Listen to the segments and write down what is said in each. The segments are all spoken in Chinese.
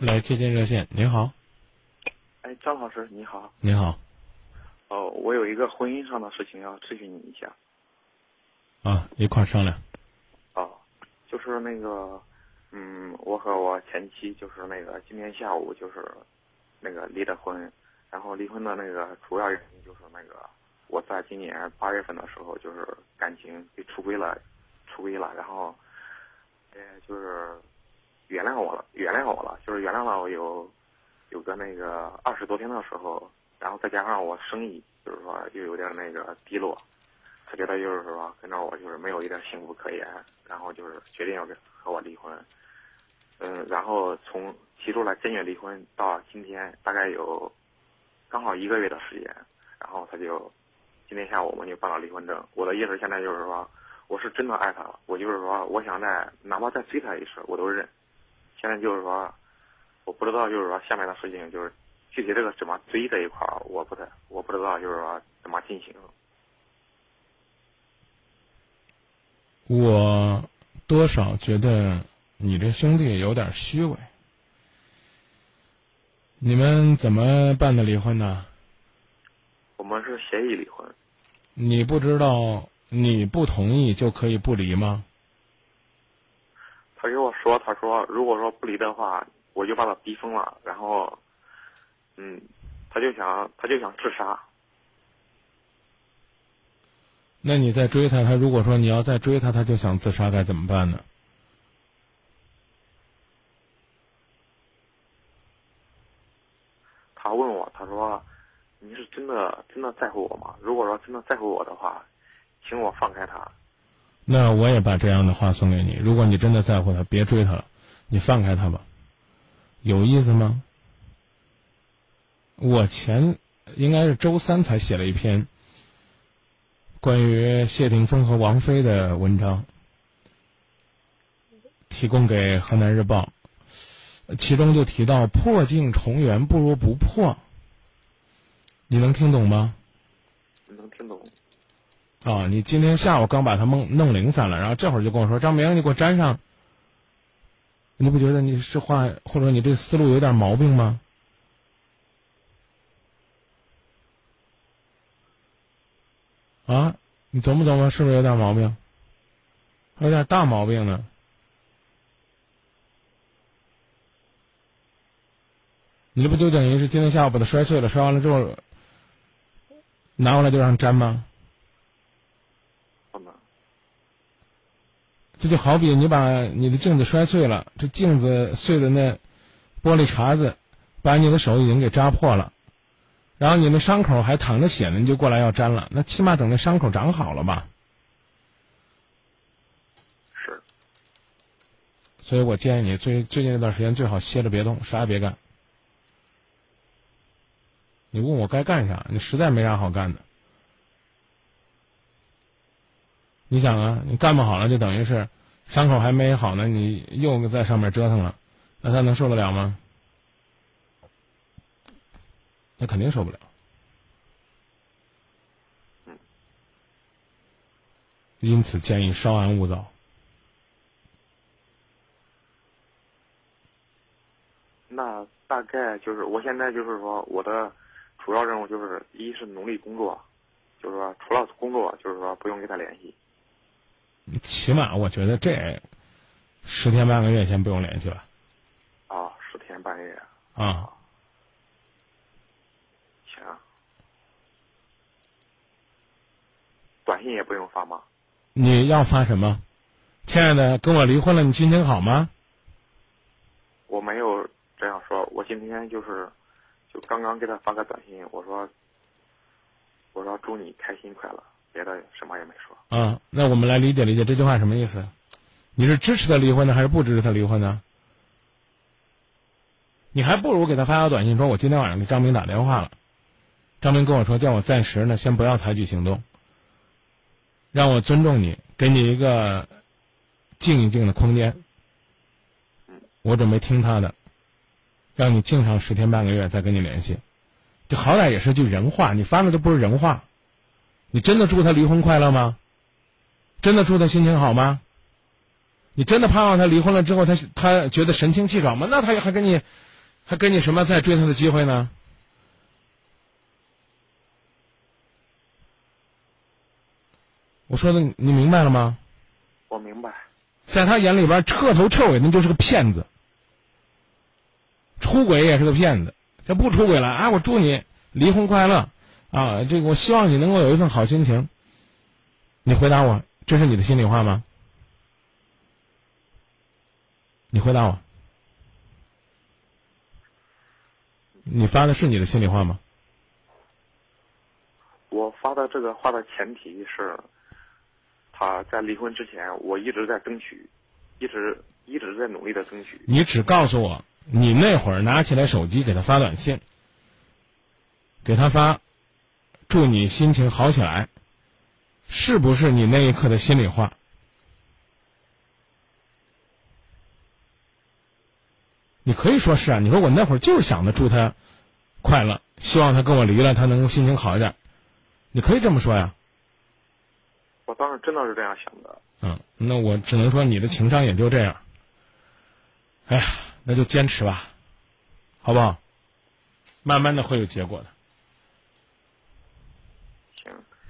来接听热线，您好，哎，张老师你好。你好，哦，我有一个婚姻上的事情要咨询你一下。啊，一块儿商量。哦，就是那个，嗯，我和我前妻就是那个今天下午就是那个离的婚，然后离婚的那个主要原因就是那个我在今年八月份的时候就是感情被出轨了，出轨了，然后，呃，就是原谅我了，原谅我了，就是原谅了我有有个那个二十多天的时候，然后再加上我生意就是说又有点那个低落。他觉得就是说跟着我就是没有一点幸福可言，然后就是决定要跟和我离婚。嗯，然后从提出来坚决离婚到今天大概有刚好一个月的时间，然后他就今天下午我们就办了离婚证。我的意思现在就是说，我是真的爱他了，我就是说我想再哪怕再追他一次我都认。现在就是说，我不知道就是说下面的事情就是具体这个怎么追这一块儿，我不太我不知道就是说怎么进行。我多少觉得你这兄弟有点虚伪。你们怎么办的离婚呢？我们是协议离婚。你不知道你不同意就可以不离吗？他跟我说，他说如果说不离的话，我就把他逼疯了，然后，嗯，他就想他就想自杀。那你再追他，他如果说你要再追他，他就想自杀，该怎么办呢？他问我，他说：“你是真的真的在乎我吗？如果说真的在乎我的话，请我放开他。”那我也把这样的话送给你。如果你真的在乎他，别追他了，你放开他吧。有意思吗？我前应该是周三才写了一篇。关于谢霆锋和王菲的文章，提供给河南日报，其中就提到破镜重圆不如不破。你能听懂吗？能听懂。啊，你今天下午刚把他弄弄零散了，然后这会儿就跟我说：“张明，你给我粘上。”你不觉得你这话或者你这思路有点毛病吗？啊，你琢磨琢磨，是不是有点毛病？有点大毛病呢。你这不就等于是今天下午把它摔碎了，摔完了之后拿过来就让粘吗？这就好比你把你的镜子摔碎了，这镜子碎的那玻璃碴子，把你的手已经给扎破了。然后你那伤口还淌着血呢，你就过来要粘了，那起码等那伤口长好了吧？是。所以我建议你最最近这段时间最好歇着别动，啥也别干。你问我该干啥？你实在没啥好干的。你想啊，你干不好了，就等于是伤口还没好呢，你又在上面折腾了，那他能受得了吗？那肯定受不了。因此建议稍安勿躁。那大概就是，我现在就是说，我的主要任务就是，一是努力工作，就是说，除了工作，就是说不用跟他联系。起码我觉得这十天半个月先不用联系了。啊，十天半个月。啊。行短信也不用发吗？你要发什么？亲爱的，跟我离婚了，你心情好吗？我没有这样说，我今天就是，就刚刚给他发个短信，我说，我说祝你开心快乐，别的什么也没说。啊，那我们来理解理解这句话什么意思？你是支持他离婚呢，还是不支持他离婚呢？你还不如给他发条短信，说我今天晚上给张明打电话了，张明跟我说，叫我暂时呢，先不要采取行动。让我尊重你，给你一个静一静的空间。我准备听他的，让你静上十天半个月再跟你联系。这好歹也是句人话，你发的都不是人话。你真的祝他离婚快乐吗？真的祝他心情好吗？你真的盼望他离婚了之后，他他觉得神清气爽吗？那他还跟你还给你什么再追他的机会呢？我说的你明白了吗？我明白。在他眼里边，彻头彻尾那就是个骗子，出轨也是个骗子。这不出轨了啊！我祝你离婚快乐啊！这个我希望你能够有一份好心情。你回答我，这是你的心里话吗？你回答我，你发的是你的心里话吗？我发的这个话的前提是。他在离婚之前，我一直在争取，一直一直在努力的争取。你只告诉我，你那会儿拿起来手机给他发短信，给他发“祝你心情好起来”，是不是你那一刻的心里话？你可以说是啊，你说我那会儿就是想着祝他快乐，希望他跟我离了，他能够心情好一点，你可以这么说呀。我当时真的是这样想的。嗯，那我只能说你的情商也就这样。哎呀，那就坚持吧，好不好？慢慢的会有结果的。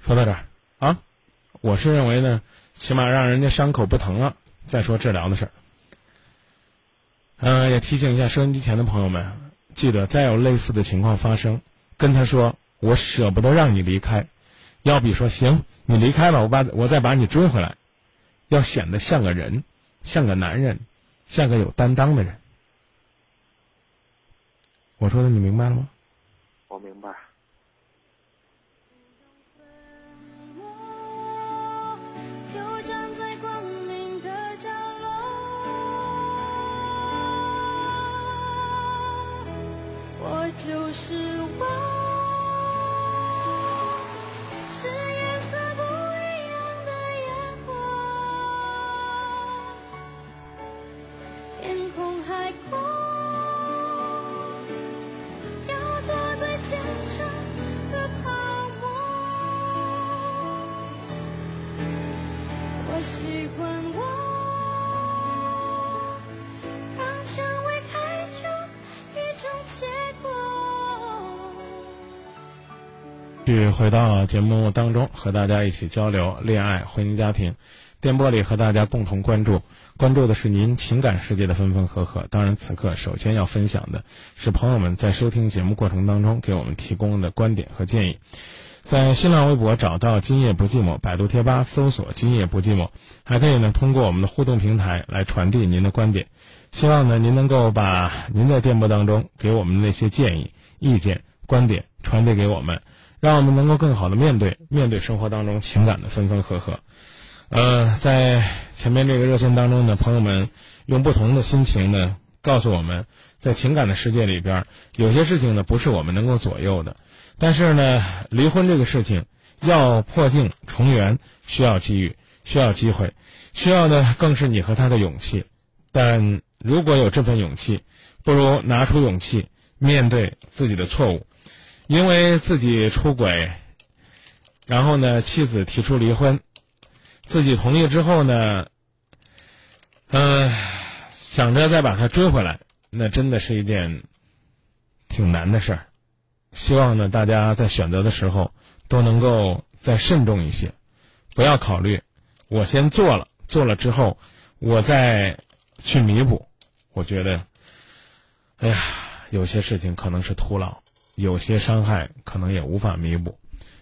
说到这儿啊，我是认为呢，起码让人家伤口不疼了，再说治疗的事儿。嗯，也提醒一下收音机前的朋友们，记得再有类似的情况发生，跟他说我舍不得让你离开，要比说行。你离开了，我把我再把你追回来，要显得像个人，像个男人，像个有担当的人。我说的你明白了吗？我明白。就是我。回到节目当中，和大家一起交流恋爱、婚姻、家庭。电波里和大家共同关注，关注的是您情感世界的分分合合。当然，此刻首先要分享的是朋友们在收听节目过程当中给我们提供的观点和建议。在新浪微博找到“今夜不寂寞”，百度贴吧搜索“今夜不寂寞”，还可以呢通过我们的互动平台来传递您的观点。希望呢您能够把您在电波当中给我们的那些建议、意见、观点传递给我们。让我们能够更好的面对面对生活当中情感的分分合合，呃，在前面这个热线当中呢，朋友们用不同的心情呢告诉我们，在情感的世界里边，有些事情呢不是我们能够左右的，但是呢，离婚这个事情要破镜重圆，需要机遇，需要机会，需要的更是你和他的勇气。但如果有这份勇气，不如拿出勇气面对自己的错误。因为自己出轨，然后呢，妻子提出离婚，自己同意之后呢，嗯，想着再把他追回来，那真的是一件挺难的事儿。希望呢，大家在选择的时候都能够再慎重一些，不要考虑我先做了，做了之后我再去弥补。我觉得，哎呀，有些事情可能是徒劳。有些伤害可能也无法弥补，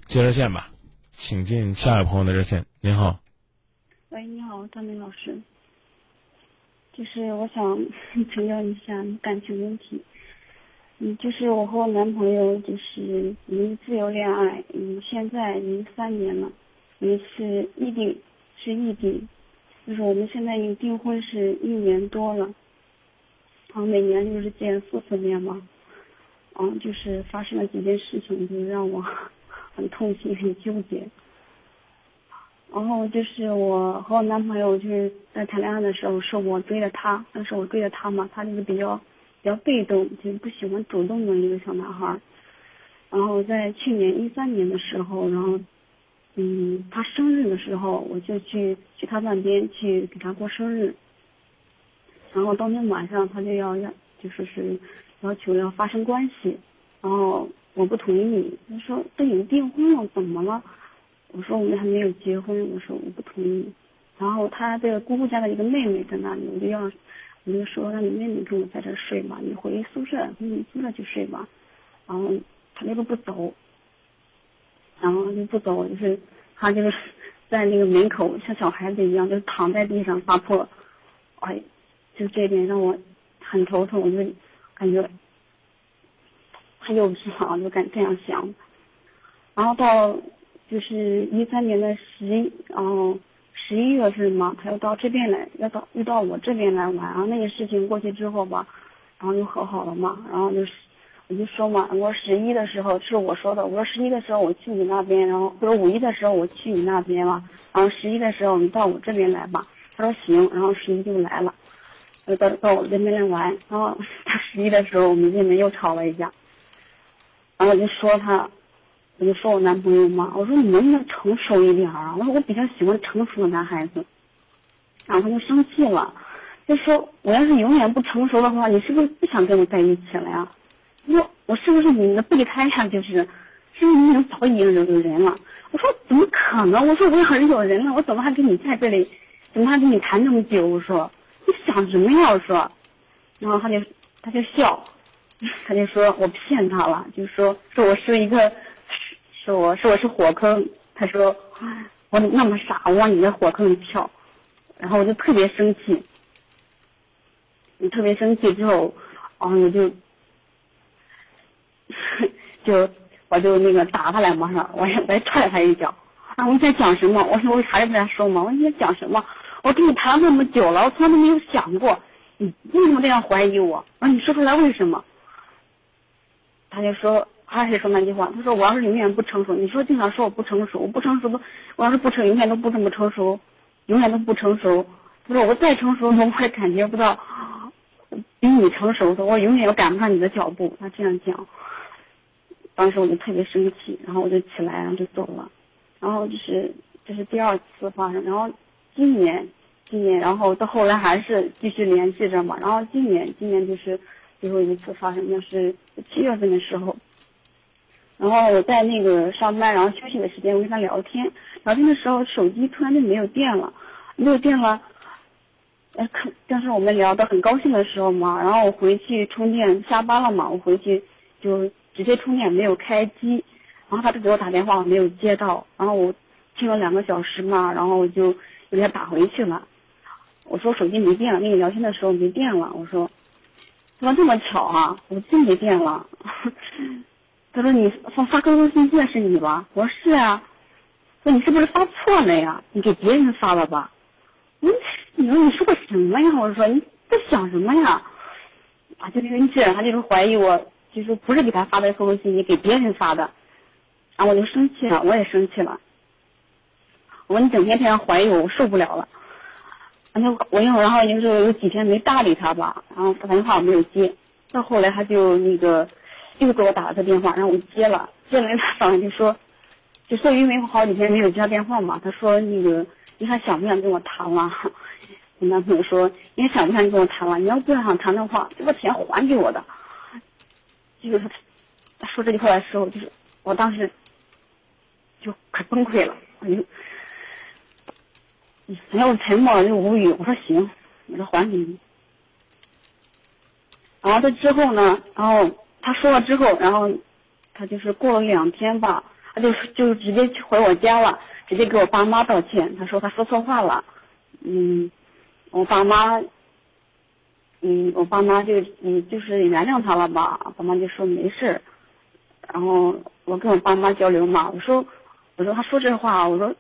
接热线吧，请进下一位朋友的热线。您好，喂，你好，张明老师，就是我想请教一下感情问题。嗯，就是我和我男朋友就是已自由恋爱，嗯，现在已经三年了，也是异地，是异地，就是我们现在已经订婚是一年多了，然后每年就是见四次面嘛。嗯，就是发生了几件事情，就让我 很痛心、很纠结。然后就是我和我男朋友就是在谈恋爱的时候，是我追的他，但是我追的他嘛，他就是比较比较被动，就不喜欢主动的一个小男孩。然后在去年一三年的时候，然后嗯，他生日的时候，我就去去他那边去给他过生日。然后当天晚上，他就要要就说是要求要发生关系，然后我不同意，他说都已经订婚了，怎么了？我说我们还没有结婚，我说我不同意。然后他的姑姑家的一个妹妹在那里，我就要，我就说让你妹妹跟我在这睡吧，你回宿舍，回你宿舍去睡吧。然后他那个不走，然后就不走，就是他就是在那个门口像小孩子一样，就躺在地上发破，哎，就这点让我很头疼，我就感觉他又是啊，就敢这样想。然后到就是一三年的十一，然后。十一月份嘛，他又到这边来，要到又到我这边来玩。然后那个事情过去之后吧，然后就和好了嘛。然后就是我就说嘛，我说十一的时候是我说的，我说十一的时候我去你那边，然后或者五一的时候我去你那边嘛。然后十一的时候你到我这边来吧。他说行，然后十一就来了，就到到我这边来玩。然后他十一的时候我们见面又吵了一架，然后我就说他。我就说我男朋友嘛，我说你能不能成熟一点啊？我说我比较喜欢成熟的男孩子，然后他就生气了，就说我要是永远不成熟的话，你是不是不想跟我在一起了呀？我我是不是你的备胎呀？就是，是不是你已经早已经有人了？我说怎么可能？我说我要是有人了，我怎么还跟你在这里？怎么还跟你谈那么久？我说你想什么呀？我说，然后他就他就笑，他就说我骗他了，就说说我是一个。说我说我是火坑，他说我那么傻，我往你那火坑里跳，然后我就特别生气，你特别生气之后，然后我就 就我就那个打他两巴掌，我我还踹他一脚。啊，我在讲什么？我说我还是跟他说嘛，我你在讲什么？我跟你谈了那么久了，我从来都没有想过你为什么这样怀疑我？啊，你说出来为什么？他就说。还是说那句话，他说我要是永远不成熟，你说经常说我不成熟，我不成熟都，我要是不成，永远都不这么成熟，永远都不成熟。他说我再成熟，我也感觉不到比你成熟的，我永远也赶不上你的脚步。他这样讲，当时我就特别生气，然后我就起来，然后就走了。然后就是这是第二次发生，然后今年，今年，然后到后来还是继续联系着嘛。然后今年，今年就是最后一次发生，就是七月份的时候。然后我在那个上班，然后休息的时间，我跟他聊天，聊天的时候手机突然就没有电了，没有电了。呃，可但是我们聊的很高兴的时候嘛，然后我回去充电，下班了嘛，我回去就直接充电，没有开机。然后他就给我打电话，我没有接到，然后我听了两个小时嘛，然后我就给他打回去了。我说手机没电了，跟你聊天的时候没电了。我说怎么这么巧啊？我真没电了。他说：“你发发 QQ 信息是你吧？”我说：“是啊。”说：“你是不是发错了呀？你给别人发了吧？”你你说你说的什么呀？我说：“你在想什么呀？”啊，就生气，他就是怀疑我，就是不是给他发的 QQ 信息，给别人发的。然后我就生气了，我也生气了。我说：“你整天这样怀疑我，我受不了了。”然后我又然后就是有几天没搭理他吧，然后打电话我没有接。到后来他就那个。又给我打了个电话，然后我接了。接了，他早上就说，就说因为我好几天没有接他电话嘛。他说那个你还想不想跟我谈了？我男朋友说你还想不想跟我谈了？你要不想谈的话，就把钱还给我的。就是他说这句话的时候，就是我当时就可崩溃了。我就，然后沉默就无语。我说行，我说还给你。然后他之后呢，然后。他说了之后，然后他就是过了两天吧，他就就直接回我家了，直接给我爸妈道歉。他说他说错话了，嗯，我爸妈，嗯，我爸妈就嗯就是原谅他了吧。爸妈就说没事然后我跟我爸妈交流嘛，我说我说他说这话，我说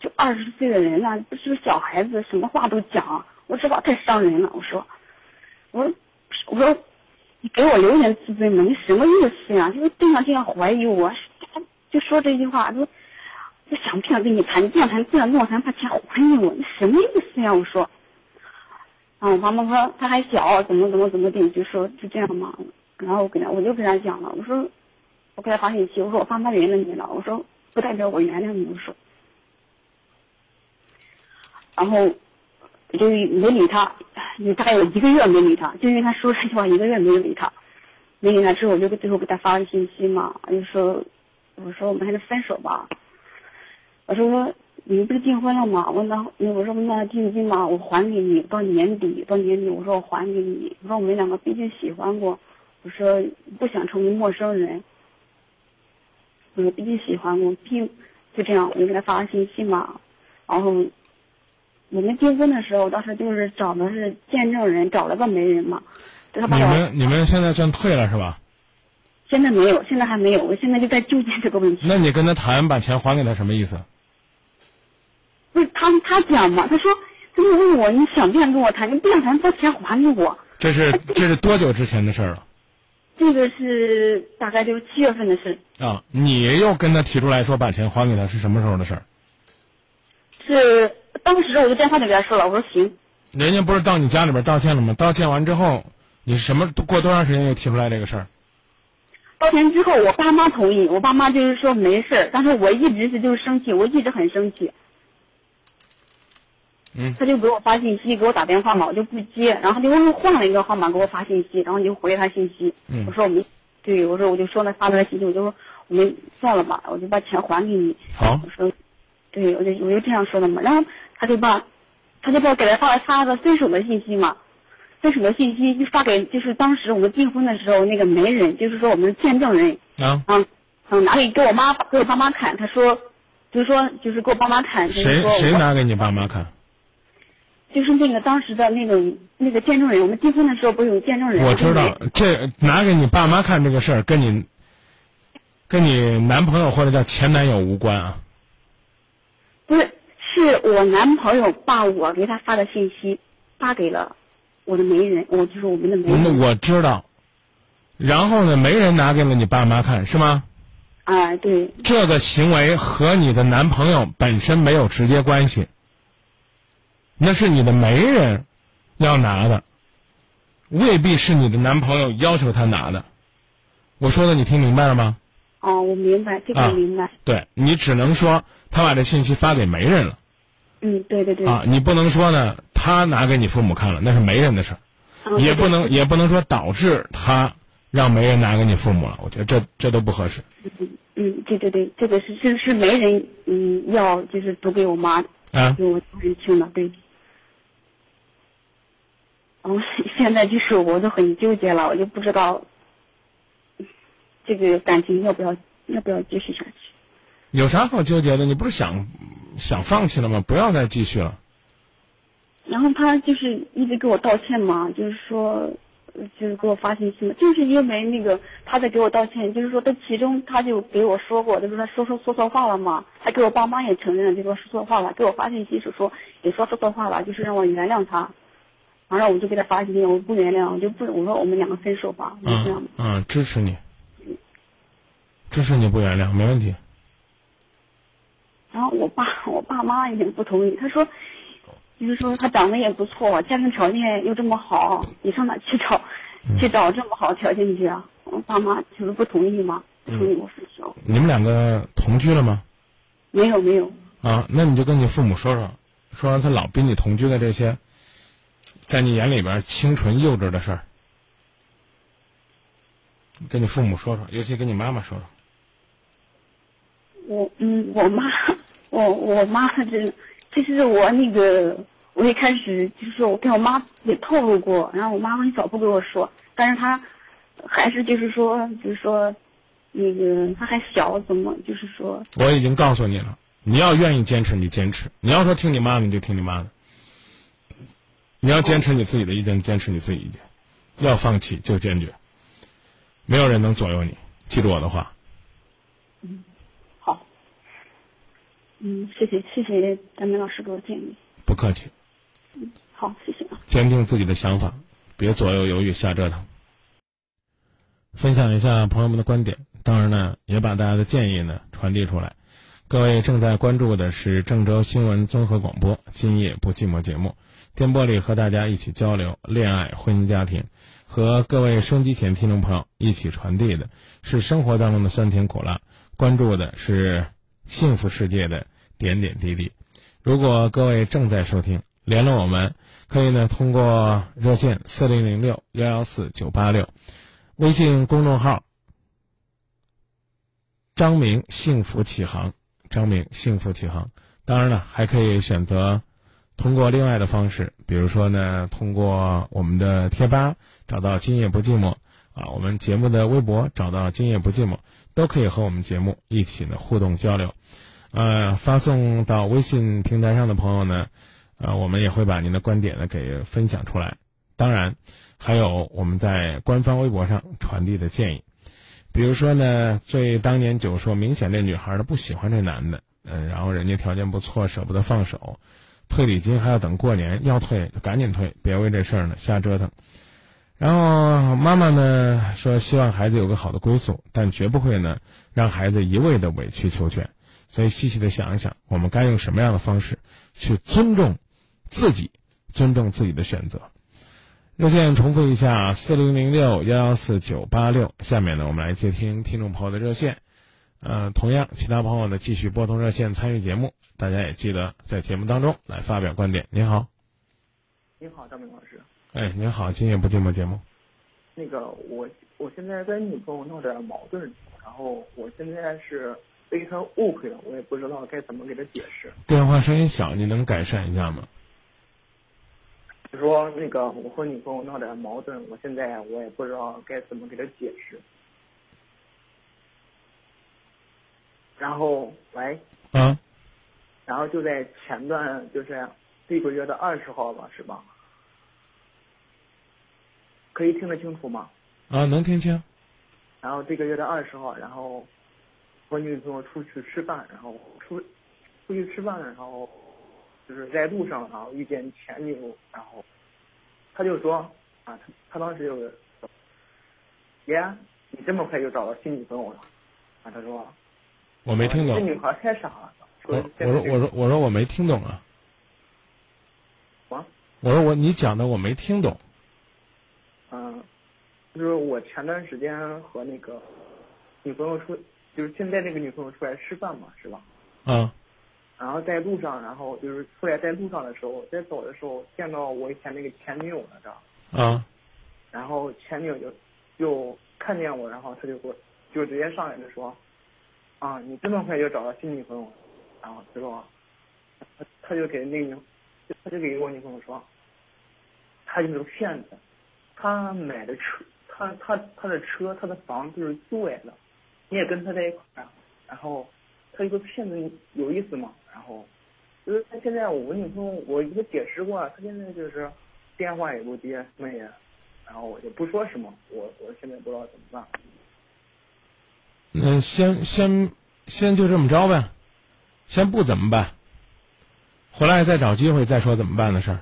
就二十岁的人了，不是小孩子，什么话都讲，我这话太伤人了。我说，我说我说。你给我留点自尊嘛？你什么意思呀？就是对象这样怀疑我，就说这句话，说就想不想跟你谈？你不想谈，不想跟我谈，把钱还给我，你什么意思呀？我说，啊，我妈妈说他还小，怎么怎么怎么地，就说就这样嘛。然后我跟他，我就跟他讲了，我说我给他发信息，我说我爸妈原谅你了，我说不代表我原谅你，我说。然后就没理他，你大概有一个月没理他，就因为他说这句话，一个月没有理他。没理他之后，我就最后给他发了信息嘛，就说我说我们还是分手吧。我说你们不是订婚了吗？我那我说那定金嘛，我还给你，到年底到年底，我说我还给你。我说我们两个毕竟喜欢过，我说不想成为陌生人。我说毕竟喜欢过，并就这样，我就给他发了信息嘛，然后。我们订婚的时候，当时就是找的是见证人，找了个媒人嘛。你们你们现在算退了是吧？现在没有，现在还没有，我现在就在纠结这个问题。那你跟他谈把钱还给他什么意思？不是他他讲嘛，他说他就问我你想不想跟我谈？你不想谈，把钱还给我。这是 这是多久之前的事了？这个是大概就是七月份的事。啊，你又跟他提出来说把钱还给他是什么时候的事儿？是。当时我就电话里边说了，我说行。人家不是到你家里边道歉了吗？道歉完之后，你什么过多长时间又提出来这个事儿？道歉之后，我爸妈同意，我爸妈就是说没事儿，但是我一直是就是生气，我一直很生气。嗯。他就给我发信息，给我打电话嘛，我就不接，然后他又换了一个号码给我发信息，然后就回他信息。嗯。我说我们，对，我说我就说了发他信息，我就说我们算了吧，我就把钱还给你。好。我说，对，我就我就这样说的嘛，然后。他就把，他就把给他发了他的分手的信息嘛，分手的信息就发给就是当时我们订婚的时候那个媒人，就是说我们的见证人啊啊嗯拿给给我妈给我爸妈看，他说，就是说就是给我爸妈看，谁谁拿给你爸妈看？就是那个当时的那个那个见证人，我们订婚的时候不是有见证人？我知道，这拿给你爸妈看这个事儿跟你，跟你男朋友或者叫前男友无关啊。不是。是我男朋友把我给他发的信息发给了我的媒人，我就是我们的媒人。我知道，然后呢，媒人拿给了你爸妈看，是吗？啊，对。这个行为和你的男朋友本身没有直接关系，那是你的媒人要拿的，未必是你的男朋友要求他拿的。我说的你听明白了吗？哦，我明白，这个明白。对你只能说他把这信息发给媒人了。嗯，对对对。啊，你不能说呢，他拿给你父母看了，那是媒人的事儿，也不能也不能说导致他让媒人拿给你父母了，我觉得这这都不合适。嗯嗯，对对对，这个是是是媒人嗯要就是读给我妈，啊，给我认清的，对。哦，现在就是我都很纠结了，我就不知道。这个感情要不要要不要继续下去？有啥好纠结的？你不是想想放弃了吗？不要再继续了。然后他就是一直给我道歉嘛，就是说，就是给我发信息嘛，就是因为那个他在给我道歉，就是说他其中他就给我说过，他说他说说说错话了嘛，他给我爸妈也承认了，就说说错话了，给我发信息是说也说说错话了，就是让我原谅他。完了我就给他发信息，我不原谅，我就不我说我们两个分手吧，就这样。嗯，支持你。支持你不原谅，没问题。然后我爸我爸妈也不同意，他说，就是说他长得也不错，家庭条件又这么好，你上哪去找，去找这么好条件去啊？我爸妈就是不同意嘛，不同意我分手。你们两个同居了吗？没有没有。啊，那你就跟你父母说说，说让他老逼你同居的这些，在你眼里边清纯幼稚的事儿，跟你父母说说，尤其跟你妈妈说说。我嗯，我妈，我我妈这，其实我那个，我一开始就是我跟我妈也透露过，然后我妈很少不跟我说，但是她还是就是说，就是说，那个她还小，怎么就是说？我已经告诉你了，你要愿意坚持，你坚持；你要说听你妈的，你就听你妈的。你要坚持你自己的意见，坚持你自己意见；要放弃就坚决。没有人能左右你，记住我的话。嗯，谢谢谢谢张明老师给我建议。不客气。嗯，好，谢谢啊。坚定自己的想法，别左右犹豫瞎折腾。分享一下朋友们的观点，当然呢，也把大家的建议呢传递出来。各位正在关注的是郑州新闻综合广播《今夜不寂寞》节目，电波里和大家一起交流恋爱、婚姻、家庭，和各位收机前听众朋友一起传递的是生活当中的酸甜苦辣，关注的是。幸福世界的点点滴滴。如果各位正在收听，联络我们，可以呢通过热线四零零六幺幺四九八六，微信公众号张明幸福启航，张明幸福启航。当然了，还可以选择通过另外的方式，比如说呢，通过我们的贴吧找到“今夜不寂寞”啊，我们节目的微博找到“今夜不寂寞”，都可以和我们节目一起呢互动交流。呃，发送到微信平台上的朋友呢，呃，我们也会把您的观点呢给分享出来。当然，还有我们在官方微博上传递的建议，比如说呢，最当年就说明显这女孩呢不喜欢这男的，嗯、然后人家条件不错，舍不得放手，退礼金还要等过年，要退就赶紧退，别为这事儿呢瞎折腾。然后妈妈呢说希望孩子有个好的归宿，但绝不会呢让孩子一味的委曲求全。所以细细的想一想，我们该用什么样的方式去尊重自己，尊重自己的选择。热线重复一下：四零零六幺幺四九八六。下面呢，我们来接听听众朋友的热线。呃，同样，其他朋友呢继续拨通热线参与节目。大家也记得在节目当中来发表观点。您好，你好，张明老师。哎，您好，今夜不寂寞节目。那个我我现在跟女朋友闹点矛盾，然后我现在是被她误会了，我也不知道该怎么给她解释。电话声音小，你能改善一下吗？就说那个我和女朋友闹点矛盾，我现在我也不知道该怎么给她解释。然后喂，啊，然后就在前段就是这个月的二十号吧，是吧？可以听得清楚吗？啊，能听清。然后这个月的二十号，然后和女朋友出去吃饭，然后出出去吃饭，然后就是在路上，然后遇见前女友，然后他就说啊，他他当时就是说，爷，你这么快就找到新女朋友了？啊，他说我没听懂这。女孩太傻了。我我说我说我说我没听懂啊。啊，我说我你讲的我没听懂。嗯，就是我前段时间和那个女朋友出，就是现在这个女朋友出来吃饭嘛，是吧？嗯然后在路上，然后就是出来在路上的时候，在走的时候见到我以前那个前女友了，知道？啊然后前女友就就看见我，然后她就给我就直接上来就说，啊，你这么快就找到新女朋友了？然后他说，他他就给那个女，他就给我女朋友说，他就是个骗子，他买的车，他他他的车，他的房子是租来的，你也跟他在一块儿，然后他一个骗子有意思吗？然后就是他现在我女朋友我给他解释过，他现在就是电话也不接，什么也，然后我就不说什么，我我现在不知道怎么办。那先先先就这么着呗，先不怎么办，回来再找机会再说怎么办的事儿。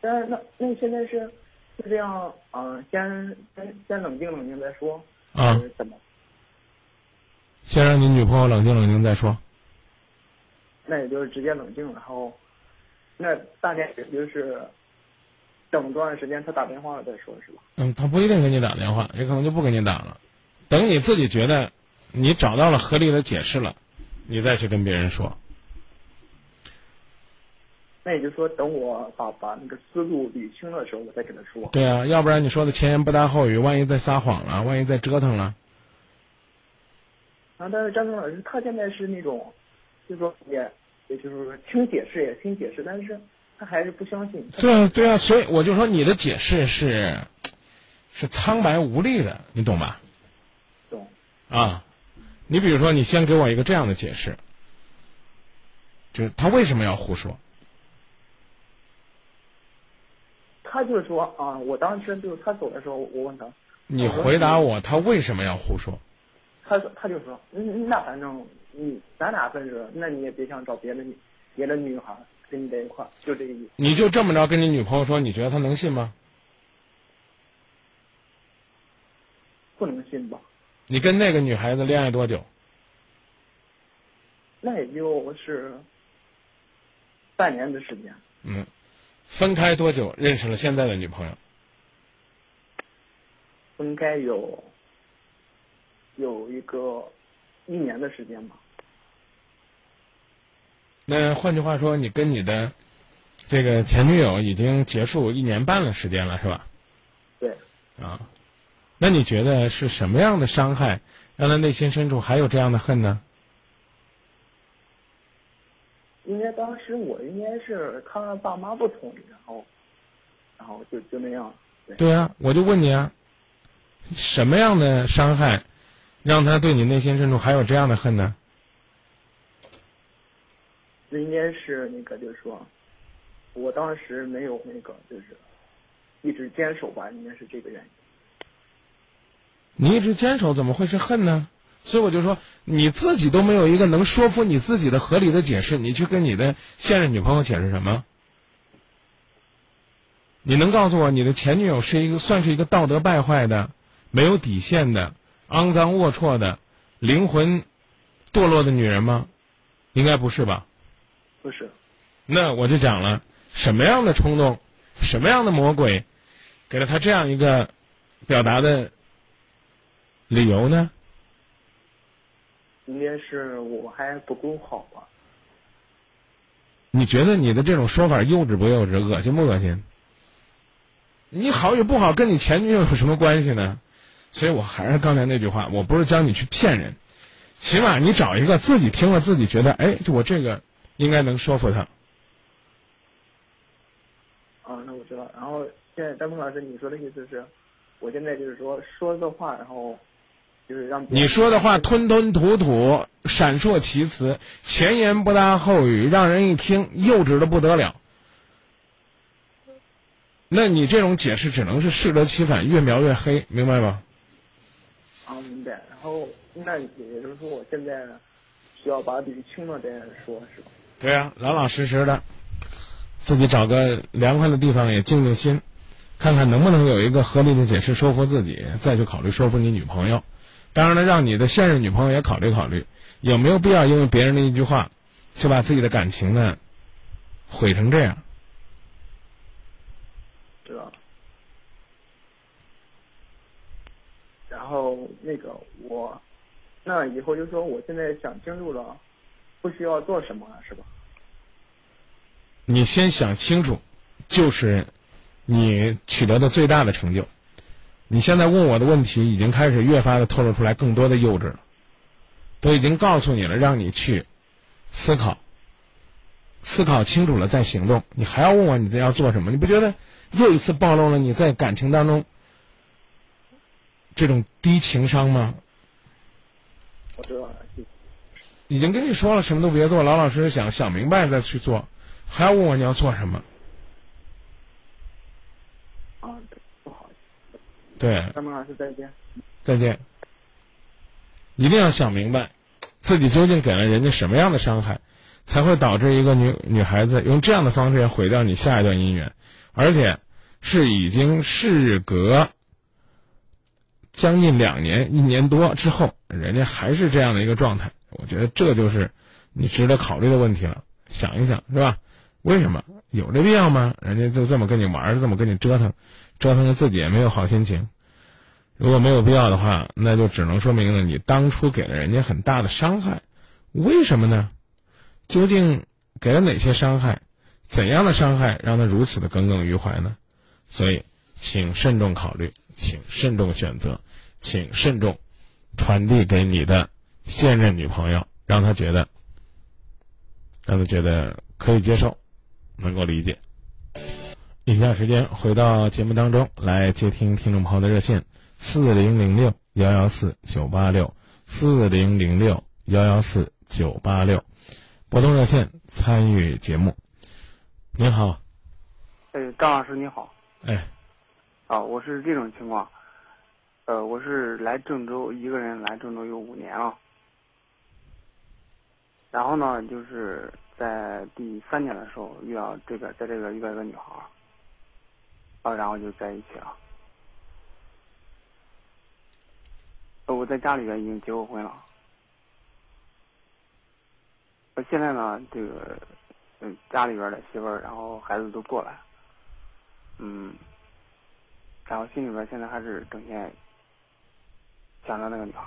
但是那那现在是是这样，嗯、先先先冷静冷静再说，啊怎么？先让你女朋友冷静冷静再说。那也就是直接冷静，然后那大概也就是等多长时间他打电话了再说，是吧？嗯，他不一定给你打电话，也可能就不给你打了。等你自己觉得你找到了合理的解释了，你再去跟别人说。那也就是说，等我把把那个思路捋清的时候，我再跟他说。对啊，要不然你说的前言不搭后语，万一再撒谎了，万一再折腾了，啊，但是张明老师他现在是那种，就是说也也就是说听解释也听解释，但是他还是不相信。对啊，对啊，所以我就说你的解释是是苍白无力的，你懂吧？懂。啊，你比如说，你先给我一个这样的解释，就是他为什么要胡说？他就说啊，我当时就是他走的时候，我问他，你回答我，他为什么要胡说？他说他就说，嗯，那反正你咱俩分手，那你也别想找别的女别的女孩跟你在一块儿，就这个意思。你就这么着跟你女朋友说，你觉得她能信吗？不能信吧？你跟那个女孩子恋爱多久？那也就是半年的时间，嗯，分开多久认识了现在的女朋友？分开有有一个一年的时间吧。那换句话说，你跟你的这个前女友已经结束一年半的时间了，是吧？对，啊，那你觉得是什么样的伤害让他内心深处还有这样的恨呢？应该当时我应该是他爸妈不同意，然后，然后就就那样。对，对啊，我就问你啊，什么样的伤害让他对你内心深处还有这样的恨呢？那应该是那个，就是说，我当时没有那个，就是一直坚守吧，应该是这个原因。你一直坚守，怎么会是恨呢？所以我就说，你自己都没有一个能说服你自己的合理的解释，你去跟你的现任女朋友解释什么？你能告诉我，你的前女友是一个算是一个道德败坏的、没有底线的、肮脏龌龊的、灵魂堕落的女人吗？应该不是吧？不是，那我就讲了，什么样的冲动，什么样的魔鬼，给了他这样一个表达的理由呢？应该是我还不够好吧？你觉得你的这种说法幼稚不幼稚，恶心不恶心？你好与不好跟你前女友有什么关系呢？所以我还是刚才那句话，我不是教你去骗人，起码你找一个自己听了自己觉得，哎，就我这个应该能说服他。啊，那我知道。然后现在张峰老师，你说的意思是，我现在就是说说个话，然后就是让你说的话吞吞吐吐、闪烁其词，前言不搭后语，让人一听幼稚的不得了。那你这种解释只能是适得其反，越描越黑，明白吗？啊，明白。然后那也就是说，我现在需要把捋清了再说，是吧？对呀、老老实实的，自己找个凉快的地方也静静心，看看能不能有一个合理的解释说服自己，再去考虑说服你女朋友。当然了，让你的现任女朋友也考虑考虑，有没有必要因为别人的一句话，就把自己的感情呢毁成这样？知道了。然后那个我，那以后就说我现在想清楚了，不需要做什么了，是吧？你先想清楚，就是你取得的最大的成就。你现在问我的问题，已经开始越发的透露出来更多的幼稚了，都已经告诉你了，让你去思考，思考清楚了再行动。你还要问我你这要做什么？你不觉得又一次暴露了你在感情当中这种低情商吗？我知道了，谢谢。已经跟你说了，什么都别做，老老实实想想明白再去做，还要问我你要做什么？啊，对，不好意思，对，张明老师再见。再见。一定要想明白，自己究竟给了人家什么样的伤害，才会导致一个女女孩子用这样的方式毁掉你下一段姻缘，而且是已经事隔将近两年、一年多之后，人家还是这样的一个状态。我觉得这就是你值得考虑的问题了。想一想，是吧？为什么有这必要吗？人家就这么跟你玩儿，这么跟你折腾，折腾的自己也没有好心情。如果没有必要的话，那就只能说明了你当初给了人家很大的伤害。为什么呢？究竟给了哪些伤害？怎样的伤害让他如此的耿耿于怀呢？所以，请慎重考虑，请慎重选择，请慎重传递给你的现任女朋友，让她觉得，让她觉得可以接受，能够理解。以下时间回到节目当中来接听听众朋友的热线。四零零六幺幺四九八六，四零零六幺幺四九八六，拨通热线参与节目。您好，哎，张老师你好。哎，啊，我是这种情况，呃，我是来郑州一个人来郑州有五年了，然后呢，就是在第三年的时候遇到这个，在这个遇到一个女孩儿，然后就在一起了。我在家里边已经结过婚了，呃，现在呢，这个，嗯，家里边的媳妇儿，然后孩子都过来，嗯，然后心里边现在还是整天想着那个女孩，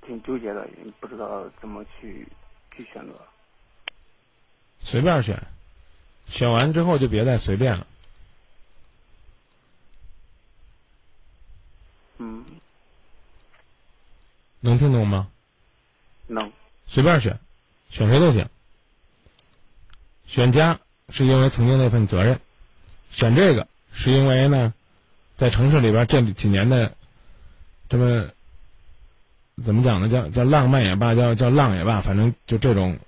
挺纠结的，也不知道怎么去去选择？随便选，选完之后就别再随便了。嗯，能听懂吗？能。随便选，选谁都行。选家是因为曾经那份责任，选这个是因为呢，在城市里边这几年的这么怎么讲呢？叫叫浪漫也罢，叫叫浪也罢，反正就这种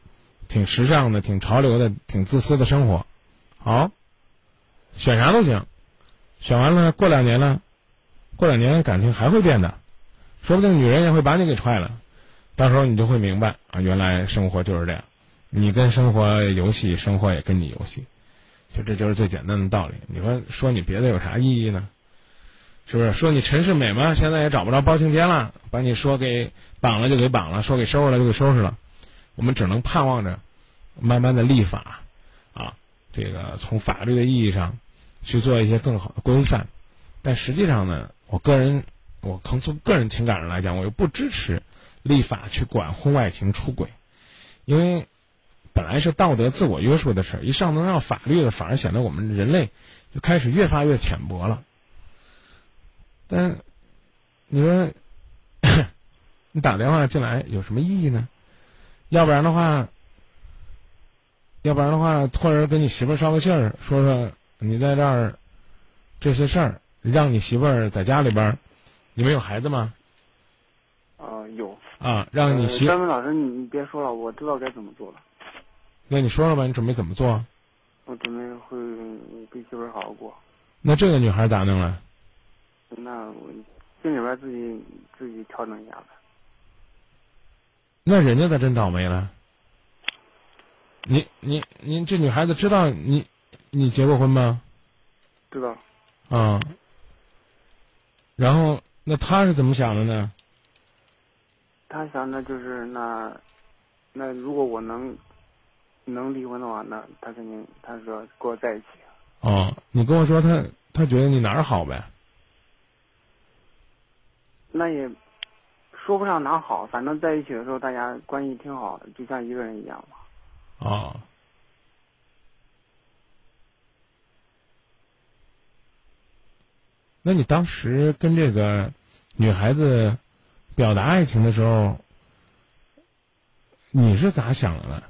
挺时尚的、挺潮流的、挺自私的生活。好，选啥都行，选完了过两年呢，过两年感情还会变的，说不定女人也会把你给踹了。到时候你就会明白啊，原来生活就是这样，你跟生活游戏，生活也跟你游戏，就这就是最简单的道理。你说说你别的有啥意义呢？是不是？说你陈世美嘛，现在也找不着包青天了，把你说给绑了就给绑了，说给收拾了就给收拾了。我们只能盼望着，慢慢的立法，啊，这个从法律的意义上去做一些更好的规范。但实际上呢，我个人，我从从个人情感上来讲，我又不支持。立法去管婚外情、出轨，因为本来是道德自我约束的事儿，一上升到法律的，反而显得我们人类就开始越发越浅薄了。但你说，你打电话进来有什么意义呢？要不然的话，要不然的话，托人跟你媳妇儿捎个信儿，说说你在这儿这些事儿，让你媳妇儿在家里边儿，你们有孩子吗？啊，有。啊，让你媳张明老师，你你别说了，我知道该怎么做了。那你说说吧，你准备怎么做？我准备会跟媳妇儿好好过。那这个女孩咋弄了？那我心里边自己自己调整一下呗。那人家咋真倒霉了？你你你这女孩子知道你你结过婚吗？知道。啊。然后那她是怎么想的呢？他想的就是那，那如果我能能离婚的话，那他肯定他说跟我在一起。哦，你跟我说他他觉得你哪儿好呗？那也说不上哪好，反正在一起的时候大家关系挺好的，就像一个人一样嘛。啊。那你当时跟这个女孩子？表达爱情的时候，你是咋想的呢？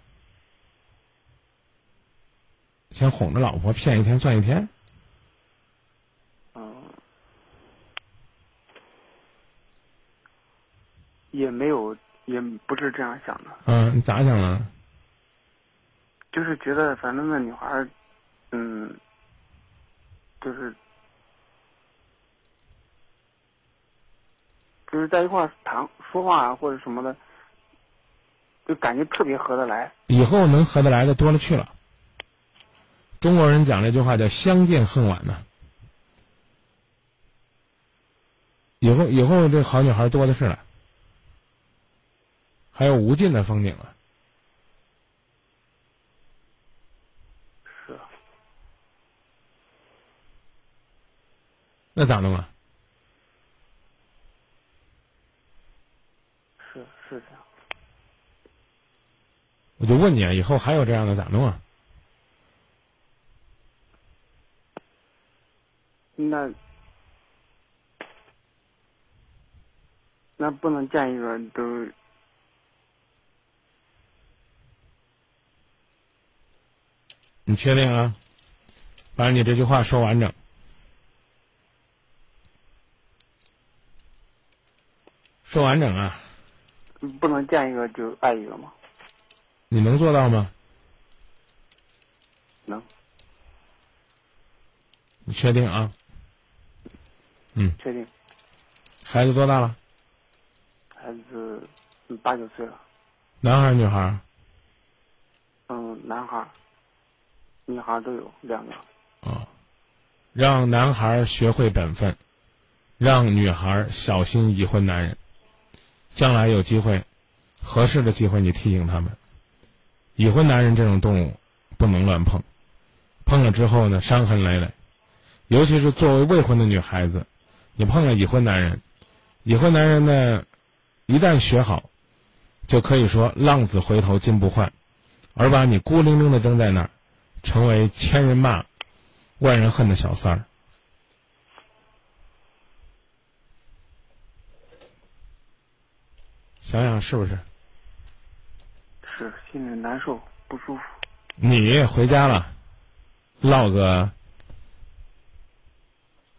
先哄着老婆骗一天算一天？嗯，也没有，也不是这样想的。嗯，你咋想的？就是觉得，反正那女孩嗯，就是。就是在一块谈说话啊或者什么的，就感觉特别合得来。以后能合得来的多了去了。中国人讲这句话叫“相见恨晚”呢。以后以后这好女孩多的是了，还有无尽的风景啊。是。那咋弄啊？是是这样我就问你啊，以后还有这样的咋弄啊？那那不能见一个都。你确定啊？把你这句话说完整。说完整啊！不能见一个就爱一个吗？你能做到吗？能。你确定啊？嗯。确定。孩子多大了？孩子八九岁了。男孩女孩？嗯，男孩。女孩都有两个。哦，让男孩学会本分，让女孩小心已婚男人。将来有机会，合适的机会，你提醒他们。已婚男人这种动物不能乱碰，碰了之后呢，伤痕累累。尤其是作为未婚的女孩子，你碰了已婚男人，已婚男人呢，一旦学好，就可以说浪子回头金不换，而把你孤零零的扔在那儿，成为千人骂、万人恨的小三儿。想想是不是？是心里难受不舒服。你回家了，唠个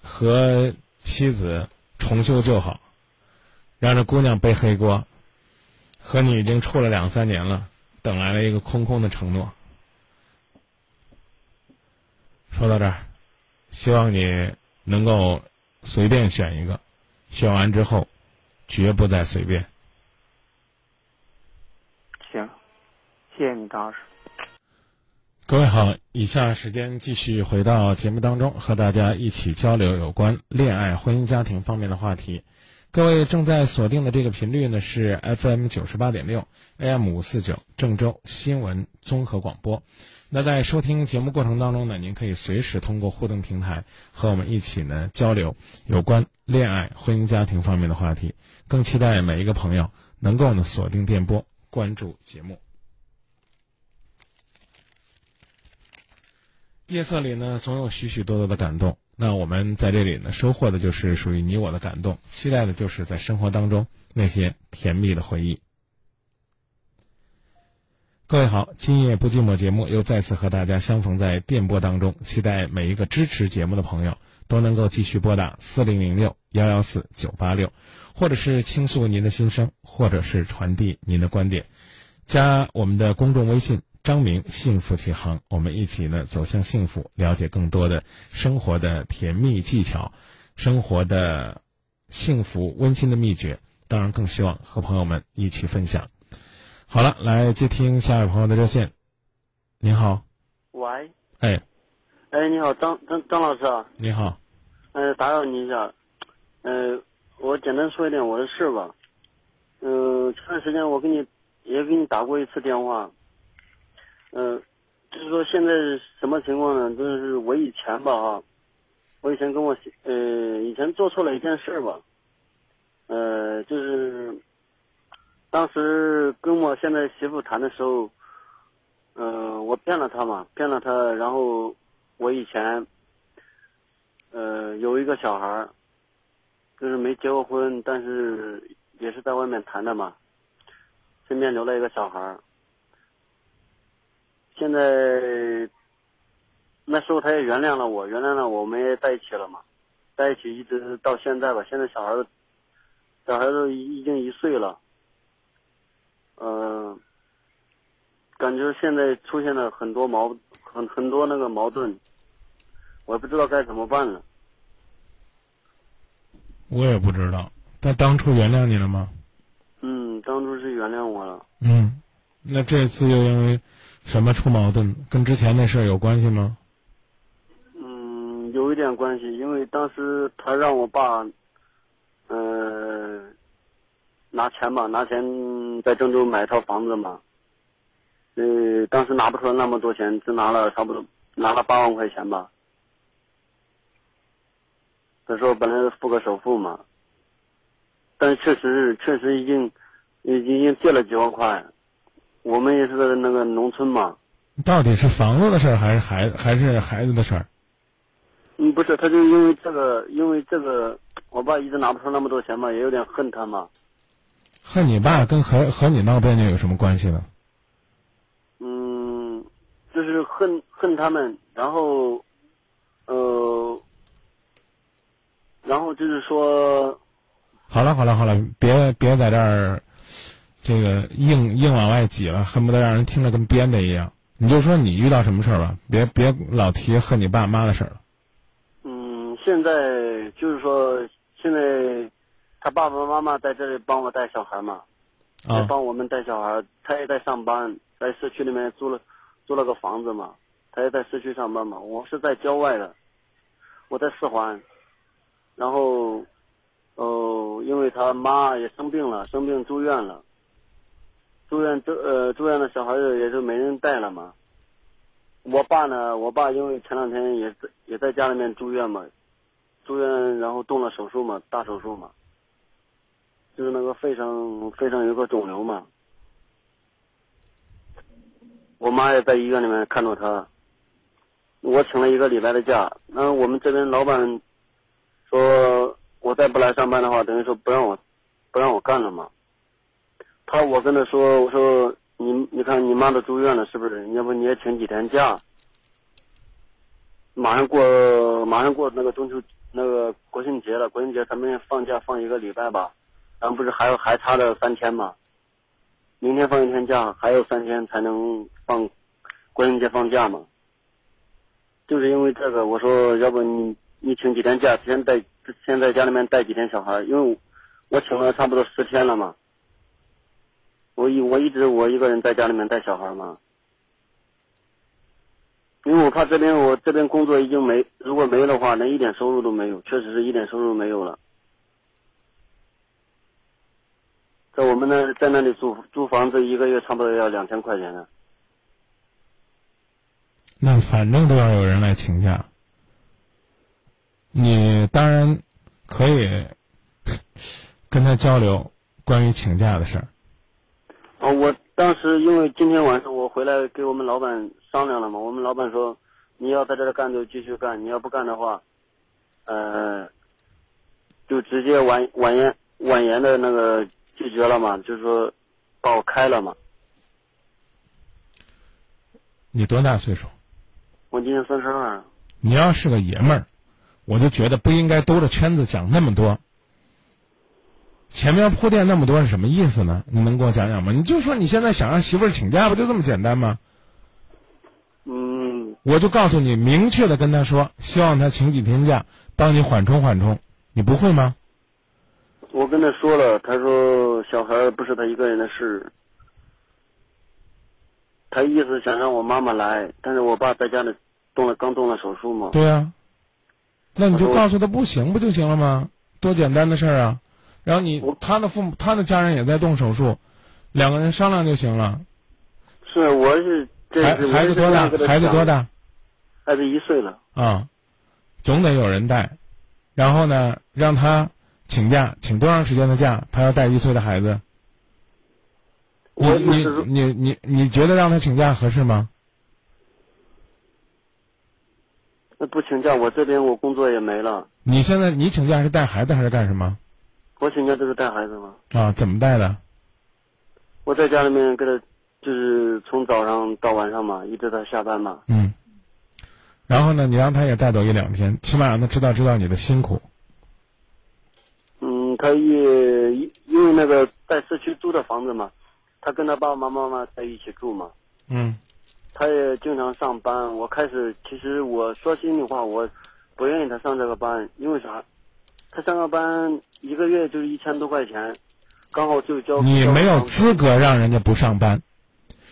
和妻子重修旧好，让这姑娘背黑锅，和你已经处了两三年了，等来了一个空空的承诺。说到这儿，希望你能够随便选一个，选完之后，绝不再随便。行，谢谢你，张老师。各位好，以下时间继续回到节目当中，和大家一起交流有关恋爱、婚姻、家庭方面的话题。各位正在锁定的这个频率呢是 FM 九十八点六 AM 五四九郑州新闻综合广播。那在收听节目过程当中呢，您可以随时通过互动平台和我们一起呢交流有关恋爱、婚姻、家庭方面的话题。更期待每一个朋友能够呢锁定电波，关注节目。夜色里呢，总有许许多多的感动。那我们在这里呢，收获的就是属于你我的感动，期待的就是在生活当中那些甜蜜的回忆。各位好，今夜不寂寞节目又再次和大家相逢在电波当中，期待每一个支持节目的朋友都能够继续拨打四零零六幺幺四九八六，或者是倾诉您的心声，或者是传递您的观点，加我们的公众微信。张明，幸福启航，我们一起呢走向幸福，了解更多的生活的甜蜜技巧，生活的幸福温馨的秘诀。当然，更希望和朋友们一起分享。好了，来接听下一位朋友的热线。您好，喂，哎，哎，你好，张张张老师啊，你好，呃，打扰你一下，呃，我简单说一点我的事吧。嗯、前段时间我给你也给你打过一次电话。嗯、就是说现在是什么情况呢？就是我以前吧哈，我以前跟我媳呃以前做错了一件事吧，呃就是当时跟我现在媳妇谈的时候，嗯、我骗了她嘛，骗了她，然后我以前呃有一个小孩儿，就是没结过婚，但是也是在外面谈的嘛，身边留了一个小孩儿。现在那时候他也原谅了我，原谅了我，们也在一起了嘛，在一起一直到现在吧。现在小孩儿，小孩都已经一岁了，嗯、感觉现在出现了很多矛很很多那个矛盾，我也不知道该怎么办了。我也不知道，他当初原谅你了吗？嗯，当初是原谅我了。嗯，那这次又因为什么出矛盾？跟之前那事儿有关系吗？嗯，有一点关系，因为当时他让我爸，呃，拿钱嘛，拿钱在郑州买一套房子嘛。呃，当时拿不出来那么多钱，只拿了差不多拿了八万块钱吧。他说本来是付个首付嘛，但是确实确实已经已经已经借了几万块。我们也是在那个农村嘛，到底是房子的事儿，还是孩还是孩子的事儿？嗯，不是，他就因为这个，因为这个，我爸一直拿不出那么多钱嘛，也有点恨他嘛。恨你爸跟和和你闹别扭有什么关系呢？嗯，就是恨恨他们，然后，呃，然后就是说，好了好了好了，别别在这儿，这个硬硬往外挤了，恨不得让人听着跟编的一样。你就说你遇到什么事儿吧，别别老提恨你爸妈的事儿了。嗯，现在就是说，现在他爸爸妈妈在这里帮我带小孩嘛，在啊，帮我们带小孩，他也在上班，在市区里面租了租了个房子嘛，他也在市区上班嘛，我是在郊外的，我在四环，然后，哦，因为他妈也生病了，生病住院了，住院住呃住院的小孩子也就没人带了嘛，我爸呢，我爸因为前两天也在也在家里面住院嘛，住院然后动了手术嘛，大手术嘛。就是那个肺上肺上有个肿瘤嘛，我妈也在医院里面看着他。我请了一个礼拜的假，那我们这边老板说我再不来上班的话，等于说不让我不让我干了嘛。他我跟他说，我说你你看你妈都住院了，是不是？要不你也请几天假？马上过马上过那个中秋那个国庆节了，国庆节咱们放假放一个礼拜吧，咱不是还有还差了三天吗？明天放一天假，还有三天才能放国庆节放假嘛。就是因为这个，我说要不你你请几天假，先带先在家里面带几天小孩，因为我请了差不多十天了嘛。我一我一直我一个人在家里面带小孩嘛，因为我怕这边我这边工作已经没，如果没的话，连一点收入都没有，确实是一点收入没有了。在我们那在那里租租房子，一个月差不多要两千块钱呢。那反正都要有人来请假，你当然可以 跟他交流关于请假的事儿。啊，我当时因为今天晚上我回来给我们老板商量了嘛，我们老板说你要在这儿干就继续干，你要不干的话，呃，就直接婉婉言婉言的那个拒绝了嘛，就是说把我开了嘛。你多大岁数？我今年三十二。你要是个爷们儿，我就觉得不应该兜着圈子讲那么多。前面铺垫那么多是什么意思呢？你能给我讲讲吗？你就说你现在想让媳妇儿请假，不就这么简单吗？嗯，我就告诉你，明确的跟他说，希望他请几天假，帮你缓冲缓冲。你不会吗？我跟他说了，他说小孩不是他一个人的事。他意思想让我妈妈来，但是我爸在家里动了刚动了手术嘛。对呀、那你就告诉他不行不就行了吗？多简单的事儿啊！然后你他的父母他的家人也在动手术，两个人商量就行了。是，我是这孩子多大孩子多？大？孩子一岁了。啊，总得有人带。然后呢，让他请假，请多长时间的假？他要带一岁的孩子。我你你你你觉得让他请假合适吗？那不请假，我这边我工作也没了。你现在你请假是带孩子还是干什么？我请假就是带孩子嘛。啊，怎么带的？我在家里面给他，就是从早上到晚上嘛，一直到下班嘛。嗯。然后呢，你让他也带走一两天，起码让他知道知道你的辛苦。嗯，他也因为那个在市区租的房子嘛，他跟他爸爸妈妈嘛在一起住嘛。嗯。他也经常上班。我开始其实我说心里话，我不愿意他上这个班，因为啥？他上个班一个月就是一千多块钱，刚好就交。你没有资格让人家不上班。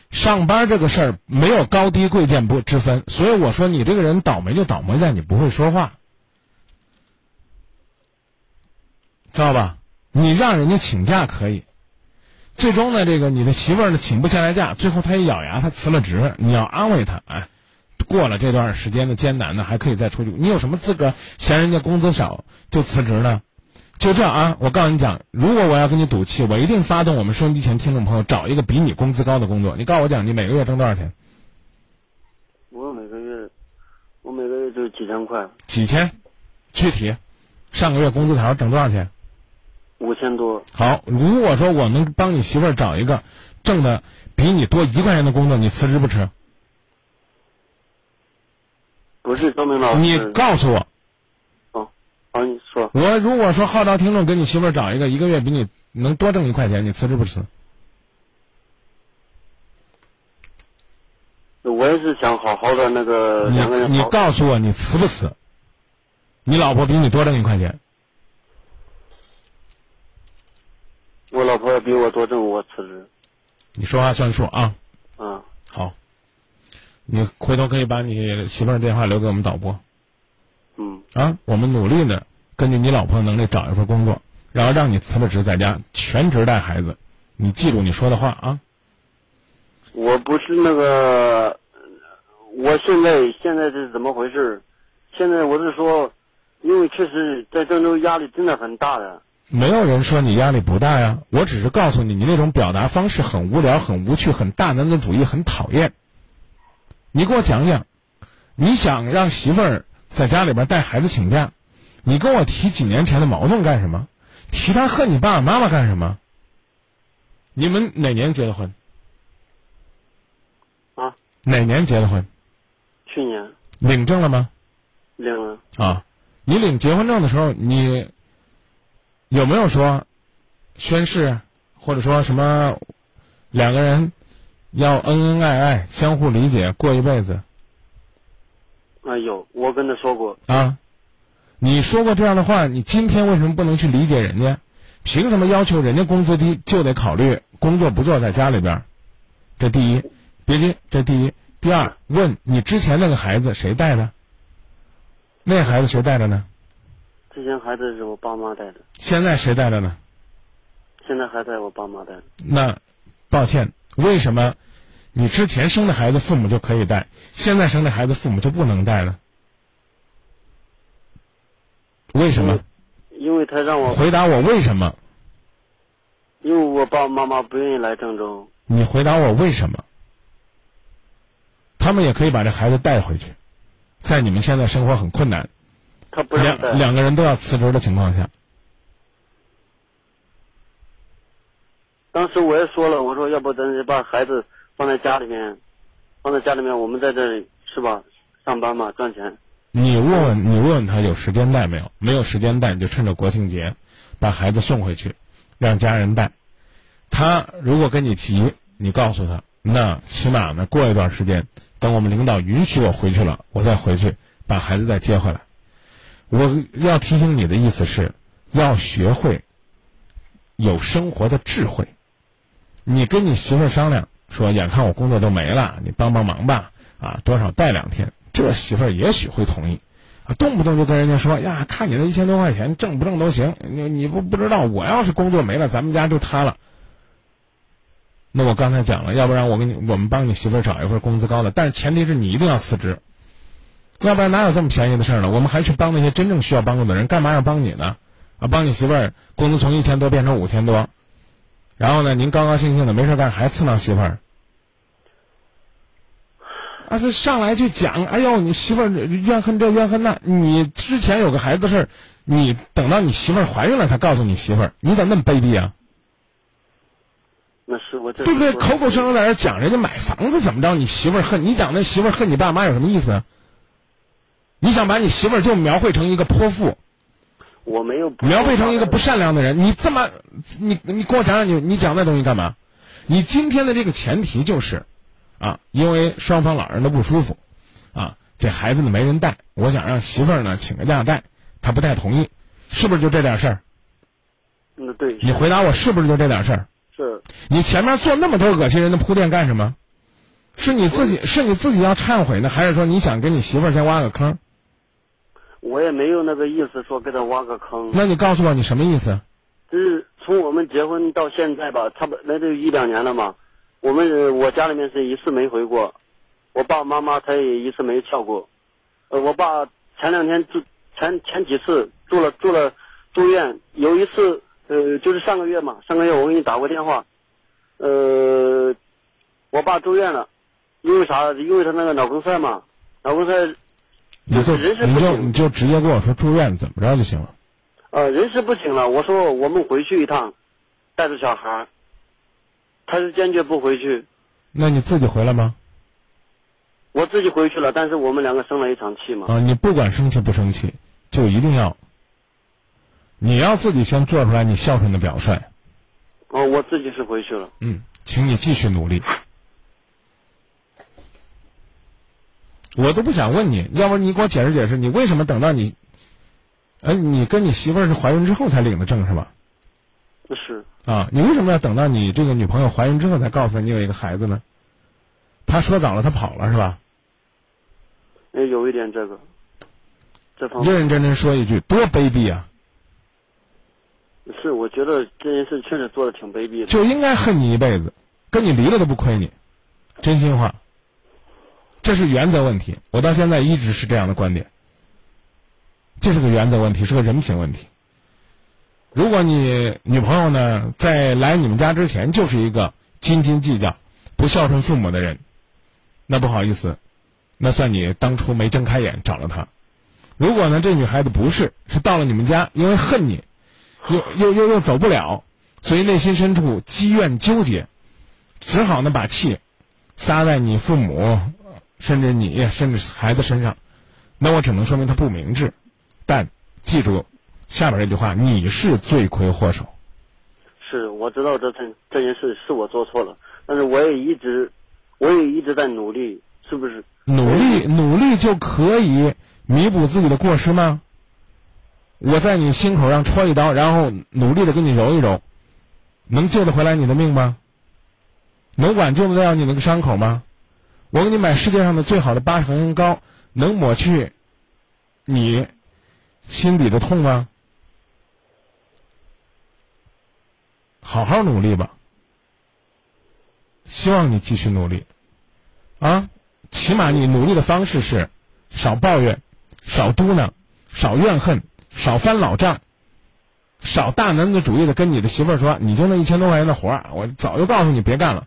上班这个事儿没有高低贵贱不之分，所以我说你这个人倒霉就倒霉在你不会说话，知道吧？你让人家请假可以，最终呢，这个你的媳妇儿呢请不下来假，最后她一咬牙，她辞了职，你要安慰她，哎，过了这段时间的艰难呢，还可以再出去。你有什么资格嫌人家工资少就辞职呢？就这啊！我告诉你讲，如果我要跟你赌气，我一定发动我们收音机前听众朋友找一个比你工资高的工作。你告诉我讲，你每个月挣多少钱？我每个月，我每个月就几千块，几千？具体，上个月工资条挣多少钱？五千多。好，如果说我能帮你媳妇儿找一个挣的比你多一块钱的工作，你辞职不辞？不是张明老师。你告诉我，哦，好，你说。我如果说号召听众给你媳妇儿找一个一个月比你能多挣一块钱，你辞职不辞？我也是想好好的那个你你两个人你。告诉我，你辞不辞？你老婆比你多挣一块钱，我老婆要比我多挣，我辞职。你说话算数啊！嗯，好，你回头可以把你媳妇儿电话留给我们导播嗯，啊，我们努力的根据你老婆的能力找一份工作，然后让你辞了职，在家全职带孩子。你记住你说的话啊！我不是那个，我现在现在是怎么回事？现在我是说，因为确实在郑州压力真的很大的。没有人说你压力不大呀，我只是告诉你，你那种表达方式很无聊、很无趣、很大男子主义、很讨厌。你给我讲讲，你想让媳妇儿在家里边带孩子请假，你跟我提几年前的矛盾干什么？提他恨你爸爸妈妈干什么？你们哪年结的婚？啊，哪年结的婚？去年领证了吗？领了，啊，你领结婚证的时候，你有没有说宣誓，或者说什么两个人要恩恩爱爱、相互理解过一辈子啊有，我跟他说过，啊？你说过这样的话，你今天为什么不能去理解人家？凭什么要求人家工资低就得考虑工作不做在家里边儿？这第一，别急，这第一。第二，问你之前那个孩子谁带的？那孩子谁带的呢？之前孩子是我爸妈带的，现在谁带的呢？现在还在我爸妈带。那，抱歉，为什么你之前生的孩子父母就可以带，现在生的孩子父母就不能带呢？为什么？因为他让我，回答我为什么？因为我爸爸妈妈不愿意来郑州。你回答我为什么？他们也可以把这孩子带回去，在你们现在生活很困难，他不让带两。两个人都要辞职的情况下，当时我也说了，我说要不咱就把孩子放在家里面，放在家里面，我们在这里是吧？上班嘛，赚钱。你问问你问问他有时间带没有？没有时间带，你就趁着国庆节把孩子送回去，让家人带。他如果跟你急，你告诉他，那起码呢，过一段时间，等我们领导允许我回去了，我再回去把孩子再接回来。我要提醒你的意思是，要学会有生活的智慧。你跟你媳妇商量说，眼看我工作都没了，你帮帮忙吧，啊，多少带两天。这媳妇儿也许会同意，啊，动不动就跟人家说呀，看你那一千多块钱挣不挣都行，你你不不知道，我要是工作没了，咱们家就塌了。那我刚才讲了，要不然我给你，我们帮你媳妇儿找一份工资高的，但是前提是你一定要辞职，要不然哪有这么便宜的事儿呢？我们还去帮那些真正需要帮助的人，干嘛要帮你呢？啊，帮你媳妇儿工资从一千多变成五千多，然后呢，您高高兴兴的没事干还刺挠媳妇儿。啊，他上来就讲，哎呦，你媳妇儿怨恨这怨恨那，你之前有个孩子的事儿，你等到你媳妇儿怀孕了才告诉你媳妇儿，你咋那么卑鄙啊？那是我这对不对？口口声声在这讲人家买房子怎么着，你媳妇儿恨你讲那媳妇儿恨你爸妈有什么意思啊？你想把你媳妇儿就描绘成一个泼妇，我没有描绘成一个不善良的人，你这么，你你给我讲讲你你讲那东西干嘛？你今天的这个前提就是，啊，因为双方老人都不舒服，啊，这孩子呢没人带，我想让媳妇儿呢请个假带，他不太同意，是不是就这点事儿？嗯，对，你回答我是不是就这点事儿？是你前面做那么多恶心人的铺垫干什么？是你自己是你自己要忏悔呢，还是说你想给你媳妇儿先挖个坑？我也没有那个意思说给他挖个坑。那你告诉我你什么意思？就是从我们结婚到现在吧，差不多那就一两年了嘛。我们呃我家里面是一次没回过，我爸妈妈他也一次没跳过。呃，我爸前两天住前前几次住了住了住院，有一次呃就是上个月嘛，上个月我给你打过电话，呃，我爸住院了，因为啥？因为他那个脑梗塞嘛，脑梗塞你就你就你就直接跟我说住院怎么着就行了。呃，人事不行了。我说我们回去一趟，带着小孩儿，他是坚决不回去。那你自己回来吗？我自己回去了，但是我们两个生了一场气嘛。啊，你不管生气不生气，就一定要，你要自己先做出来你孝顺的表率。哦，我自己是回去了。嗯，请你继续努力。我都不想问你，要不你给我解释解释，你为什么等到你，哎，你跟你媳妇儿是怀孕之后才领的证是吧？是啊，你为什么要等到你这个女朋友怀孕之后才告诉她你有一个孩子呢？她说早了，她跑了是吧？也有一点这个，这方面认认真真说一句，多卑鄙啊！是我觉得这件事确实做的挺卑鄙的。就应该恨你一辈子，跟你离了都不亏你，真心话。这是原则问题，我到现在一直是这样的观点。这是个原则问题，是个人品问题。如果你女朋友呢，在来你们家之前就是一个斤斤计较、不孝顺父母的人，那不好意思，那算你当初没睁开眼找了她。如果呢，这女孩子不是，是到了你们家，因为恨你，又又又又走不了，所以内心深处积怨纠结，只好呢把气撒在你父母，甚至你，甚至孩子身上。那我只能说明他不明智。但记住下边这句话：你是罪魁祸首。是，我知道这这这件事是我做错了，但是我也一直，我也一直在努力，是不是？努力努力就可以弥补自己的过失吗？我在你心口上戳一刀，然后努力的给你揉一揉，能救得回来你的命吗？能挽救得了你那个伤口吗？我给你买世界上的最好的八神恩膏，能抹去你心底的痛吗？好好努力吧，希望你继续努力，啊，起码你努力的方式是少抱怨，少嘟囔，少怨恨，少翻老账，少大男子主义的跟你的媳妇儿说，你就那一千多块钱的活儿，我早就告诉你别干了。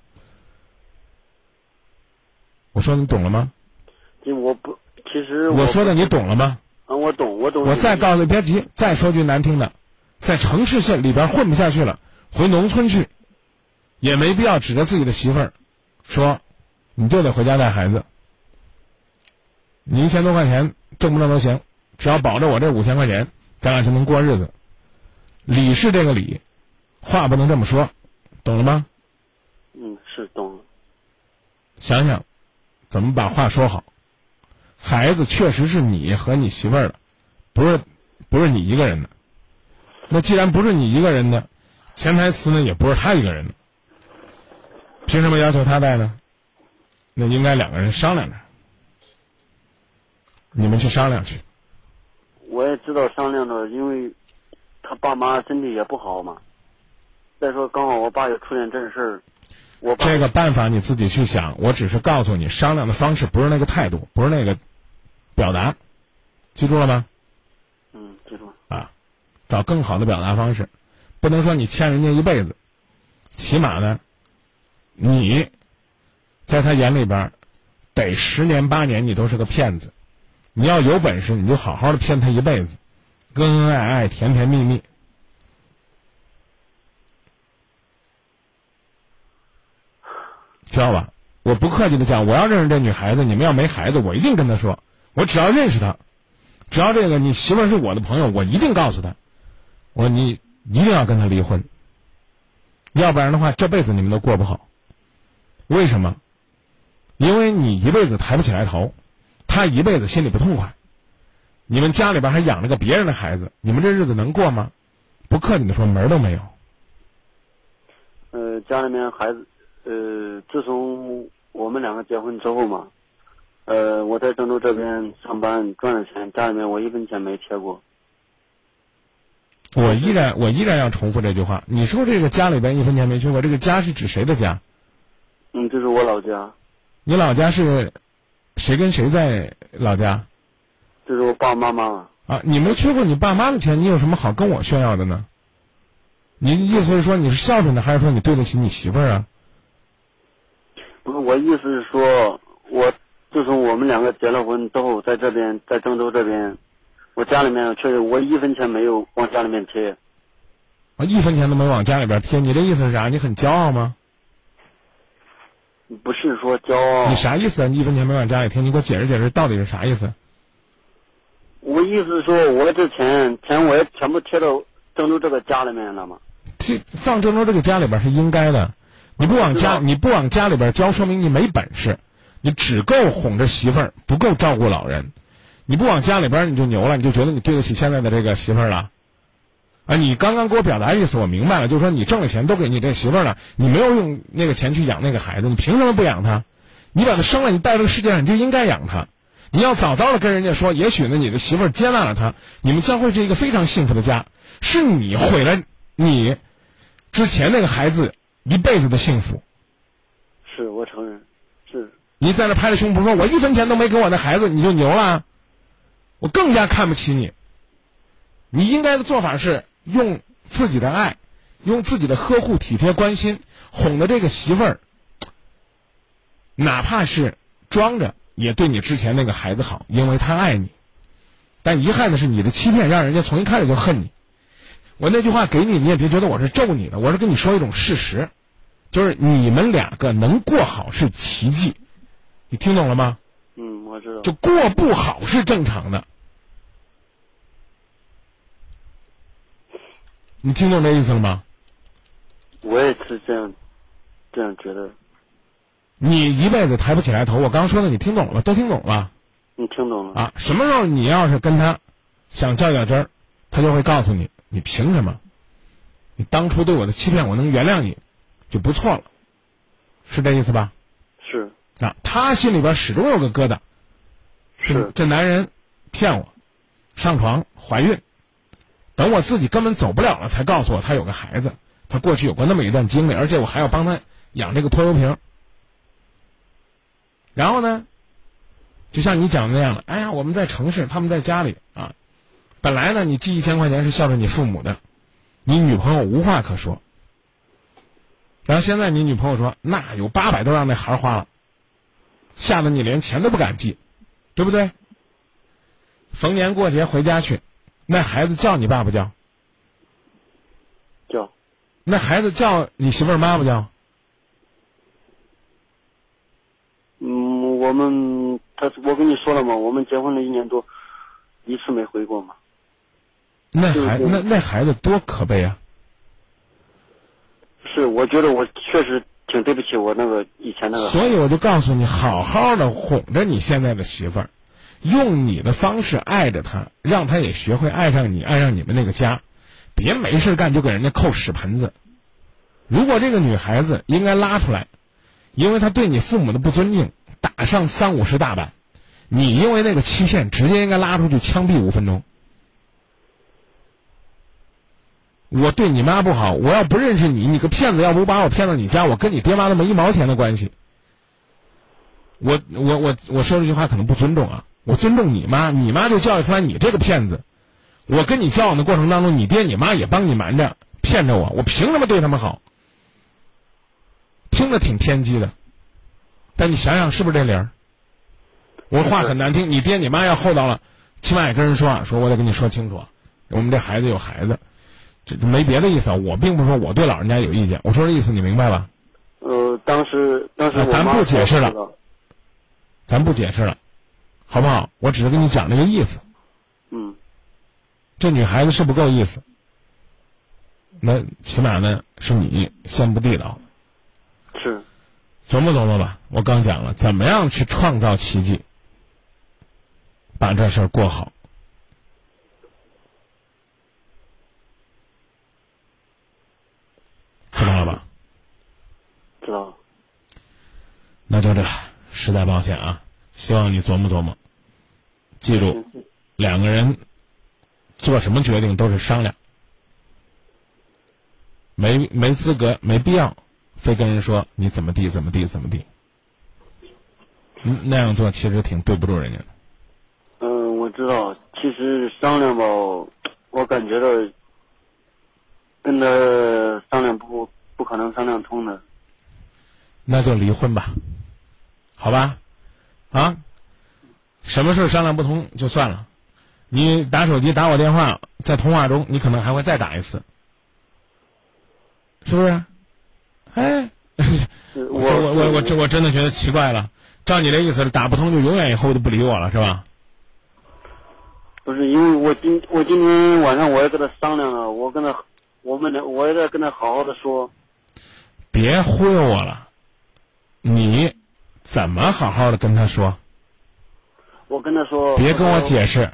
我说你懂了吗？我不，其实我说的你懂了吗？啊，我懂，我懂。我再告诉你，别急，再说句难听的，在城市县里边混不下去了。回农村去，也没必要指着自己的媳妇儿说，你就得回家带孩子。你一千多块钱挣不挣都行，只要保着我这五千块钱，咱俩就能过日子。理是这个理，话不能这么说，懂了吗？嗯，是懂了。想想，怎么把话说好。孩子确实是你和你媳妇儿的，不是，不是你一个人的。那既然不是你一个人的，潜台词呢，也不是他一个人的，凭什么要求他带呢？那应该两个人商量着，你们去商量去。我也知道商量着，因为他爸妈身体也不好嘛。再说，刚好我爸又出点正事儿，我这个办法你自己去想。我只是告诉你，商量的方式不是那个态度，不是那个表达，记住了吗？嗯，记住了。啊，找更好的表达方式。不能说你欠人家一辈子，起码呢，你在他眼里边得十年八年，你都是个骗子。你要有本事，你就好好的骗他一辈子，恩恩爱爱，甜甜蜜蜜，知道吧？我不客气的讲，我要认识这女孩子，你们要没孩子，我一定跟她说，我只要认识她，只要这个你媳妇儿是我的朋友，我一定告诉她，我说你。一定要跟他离婚，要不然的话，这辈子你们都过不好。为什么？因为你一辈子抬不起来头，他一辈子心里不痛快。你们家里边还养了个别人的孩子，你们这日子能过吗？不客气的说，门都没有。呃，家里面孩子，呃，自从我们两个结婚之后嘛，呃，我在郑州这边上班赚的钱，家里面我一分钱没贴过。我依然，我依然要重复这句话。你说这个家里边一分钱没缺过，这个家是指谁的家？嗯，这是我老家。你老家是谁跟谁在老家？这是我爸爸妈妈。啊，你没缺过你爸妈的钱，你有什么好跟我炫耀的呢？你的意思是说你是孝顺的，还是说你对得起你媳妇儿啊？不是，我意思是说，我自从我们两个结了婚之后，在这边，在郑州这边。我家里面确实，我一分钱没有往家里面贴。啊，一分钱都没往家里边贴，你这意思是啥？你很骄傲吗？不是说骄傲。你啥意思啊？你一分钱没往家里贴，你给我解释解释，到底是啥意思？我意思是说，我这钱钱我也全部贴到郑州这个家里面了嘛。贴放郑州这个家里边是应该的，你不往家 你不往家里边交，说明你没本事，你只够哄着媳妇儿，不够照顾老人。你不往家里边你就牛了，你就觉得你对得起现在的这个媳妇儿了，啊！你刚刚给我表达意思，我明白了，就是说你挣了钱都给你这媳妇儿了，你没有用那个钱去养那个孩子，你凭什么不养他？你把他生了，你带这个世界上，你就应该养他。你要早早的跟人家说，也许呢，你的媳妇儿接纳了他，你们将会是一个非常幸福的家。是你毁了你之前那个孩子一辈子的幸福。是我承认，是。你在那拍着胸脯说，我一分钱都没给我的孩子，你就牛了。我更加看不起你。你应该的做法是用自己的爱，用自己的呵护、体贴、关心，哄的这个媳妇儿，哪怕是装着，也对你之前那个孩子好，因为他爱你。但遗憾的是，你的欺骗让人家从一开始就恨你。我那句话给你，你也别觉得我是咒你的，我是跟你说一种事实，就是你们两个能过好是奇迹，你听懂了吗？嗯，我知道。就过不好是正常的，你听懂这意思了吗？我也是这样，这样觉得。你一辈子抬不起来头，我刚说的你听懂了吗？都听懂了。你听懂了啊？什么时候你要是跟他想较较真儿，他就会告诉你，你凭什么？你当初对我的欺骗，我能原谅你，就不错了，是这意思吧？是。啊，他心里边始终有个疙瘩，是这男人骗我，上床怀孕，等我自己根本走不了了，才告诉我他有个孩子，他过去有过那么一段经历，而且我还要帮他养这个拖油瓶。然后呢，就像你讲的那样的，哎呀，我们在城市，他们在家里啊，本来呢，你寄一千块钱是孝顺你父母的，你女朋友无话可说。然后现在你女朋友说，那有八百都让那孩儿花了。吓得你连钱都不敢寄，对不对？逢年过节回家去，那孩子叫你爸不叫？叫。那孩子叫你媳妇儿妈不叫？嗯，我们他我跟你说了嘛，我们结婚了一年多，一次没回过嘛。那孩那那孩子多可悲啊！是，我觉得我确实。挺对不起我那个以前那个，所以我就告诉你，好好的哄着你现在的媳妇儿，用你的方式爱着她，让她也学会爱上你，爱上你们那个家，别没事干就给人家扣屎盆子。如果这个女孩子应该拉出来，因为她对你父母的不尊敬，打上三五十大板，你因为那个欺骗，直接应该拉出去枪毙五分钟。我对你妈不好，我要不认识你，你个骗子！要不把我骗到你家，我跟你爹妈都没一毛钱的关系。我我我我说这句话可能不尊重啊，我尊重你妈，你妈就教育出来你这个骗子。我跟你交往的过程当中，你爹你妈也帮你瞒着骗着我，我凭什么对他们好？听着挺偏激的，但你想想是不是这理儿？我话很难听，你爹你妈要厚道了，起码也跟人说啊，说我得跟你说清楚，我们这孩子有孩子。这没别的意思啊，我并不是说我对老人家有意见，我说这意思你明白吧？呃，当时当时咱不解释了，咱不解释了，好不好？我只是跟你讲这个意思。嗯。这女孩子是不够意思，那起码呢是你先不地道。是。琢磨琢磨吧，我刚讲了怎么样去创造奇迹，把这事儿过好。知道了吧？知道。那就这，实在抱歉啊！希望你琢磨琢磨，记住，两个人做什么决定都是商量，没没资格、没必要，非跟人说你怎么地、怎么地、怎么地。嗯，那样做其实挺对不住人家的。嗯，我知道。其实商量吧，我感觉到。跟他商量不不可能商量通的，那就离婚吧，好吧，啊，什么事商量不通就算了，你打手机打我电话，在通话中你可能还会再打一次，是不是？哎，我我我我这我真的觉得奇怪了，照你这意思，打不通就永远以后都不理我了，是吧？不是，因为我今我今天晚上我也跟他商量了，我跟他。我们呢，我也在跟他好好的说。别忽悠我了，你怎么好好的跟他说？我跟他说。别跟我解释，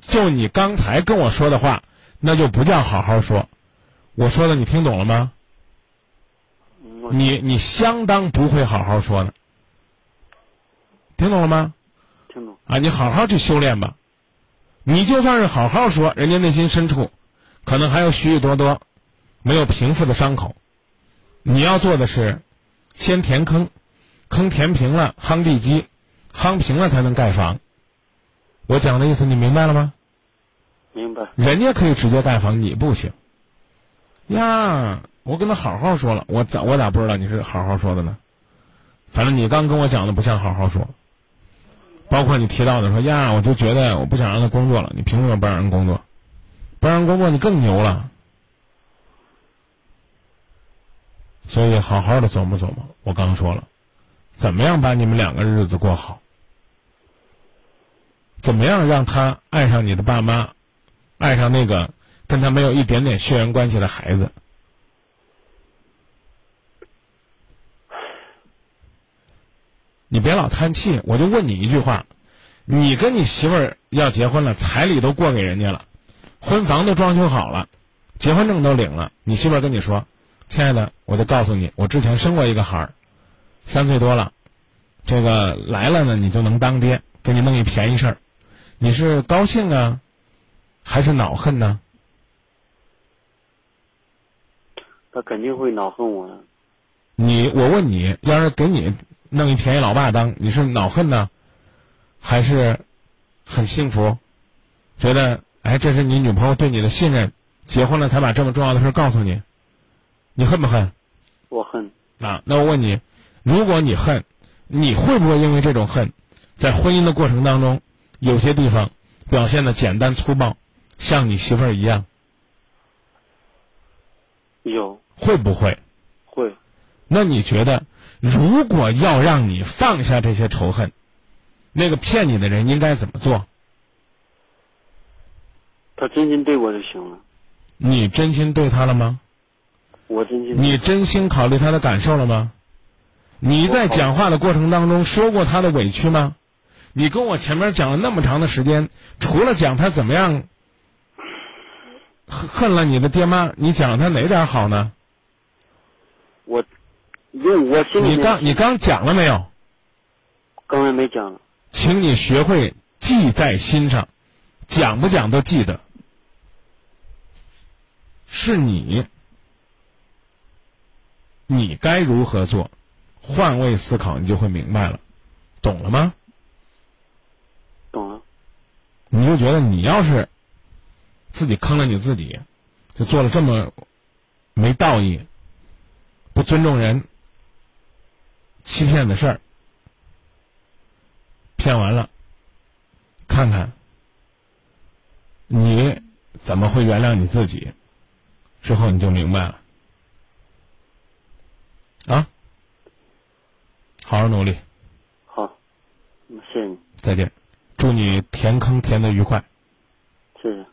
就你刚才跟我说的话，那就不叫好好说。我说的你听懂了吗？你你相当不会好好说的，听懂了吗？听懂。啊，你好好去修炼吧。你就算是好好说，人家内心深处。可能还有许许多多没有平复的伤口，你要做的是先填坑，坑填平了夯地基，夯平了才能盖房。我讲的意思你明白了吗？明白。人家可以直接盖房，你不行。呀，我跟他好好说了，我咋我咋不知道你是好好说的呢？反正你刚跟我讲的不像好好说。包括你提到的说呀，我就觉得我不想让他工作了，你凭什么不让人工作？不让人工作，你更牛了。所以好好的琢磨琢磨，我刚说了，怎么样把你们两个日子过好？怎么样让他爱上你的爸妈，爱上那个跟他没有一点点血缘关系的孩子？你别老叹气，我就问你一句话：你跟你媳妇儿要结婚了，彩礼都过给人家了，婚房都装修好了，结婚证都领了，你媳妇儿跟你说：“亲爱的，我就告诉你，我之前生过一个孩儿，三岁多了，这个来了呢，你就能当爹，给你弄一便宜事儿。”你是高兴啊，还是恼恨呢？他肯定会恼恨我的。你，我问你，要是给你弄一便宜老爸当，你是恼恨呢，还是很幸福？觉得哎，这是你女朋友对你的信任，结婚了才把这么重要的事告诉你，你恨不恨？我恨。啊，那我问你，如果你恨，你会不会因为这种恨，在婚姻的过程当中？有些地方表现的简单粗暴，像你媳妇儿一样，有会不会？会。那你觉得，如果要让你放下这些仇恨，那个骗你的人应该怎么做？他真心对我就行了。你真心对他了吗？我真心。你真心考虑他的感受了吗？你在讲话的过程当中说过他的委屈吗？你跟我前面讲了那么长的时间，除了讲他怎么样恨恨了你的爹妈，你讲他哪点好呢？我，因为我心里你刚你刚讲了没有？刚才没讲。请你学会记在心上，讲不讲都记得。是你，你该如何做？换位思考，你就会明白了，懂了吗？懂了，你就觉得你要是自己坑了你自己，就做了这么没道义、不尊重人、欺骗的事儿，骗完了，看看你怎么会原谅你自己？之后你就明白了，啊，好好努力。好，谢谢你。再见。祝你填坑填的愉快，谢谢。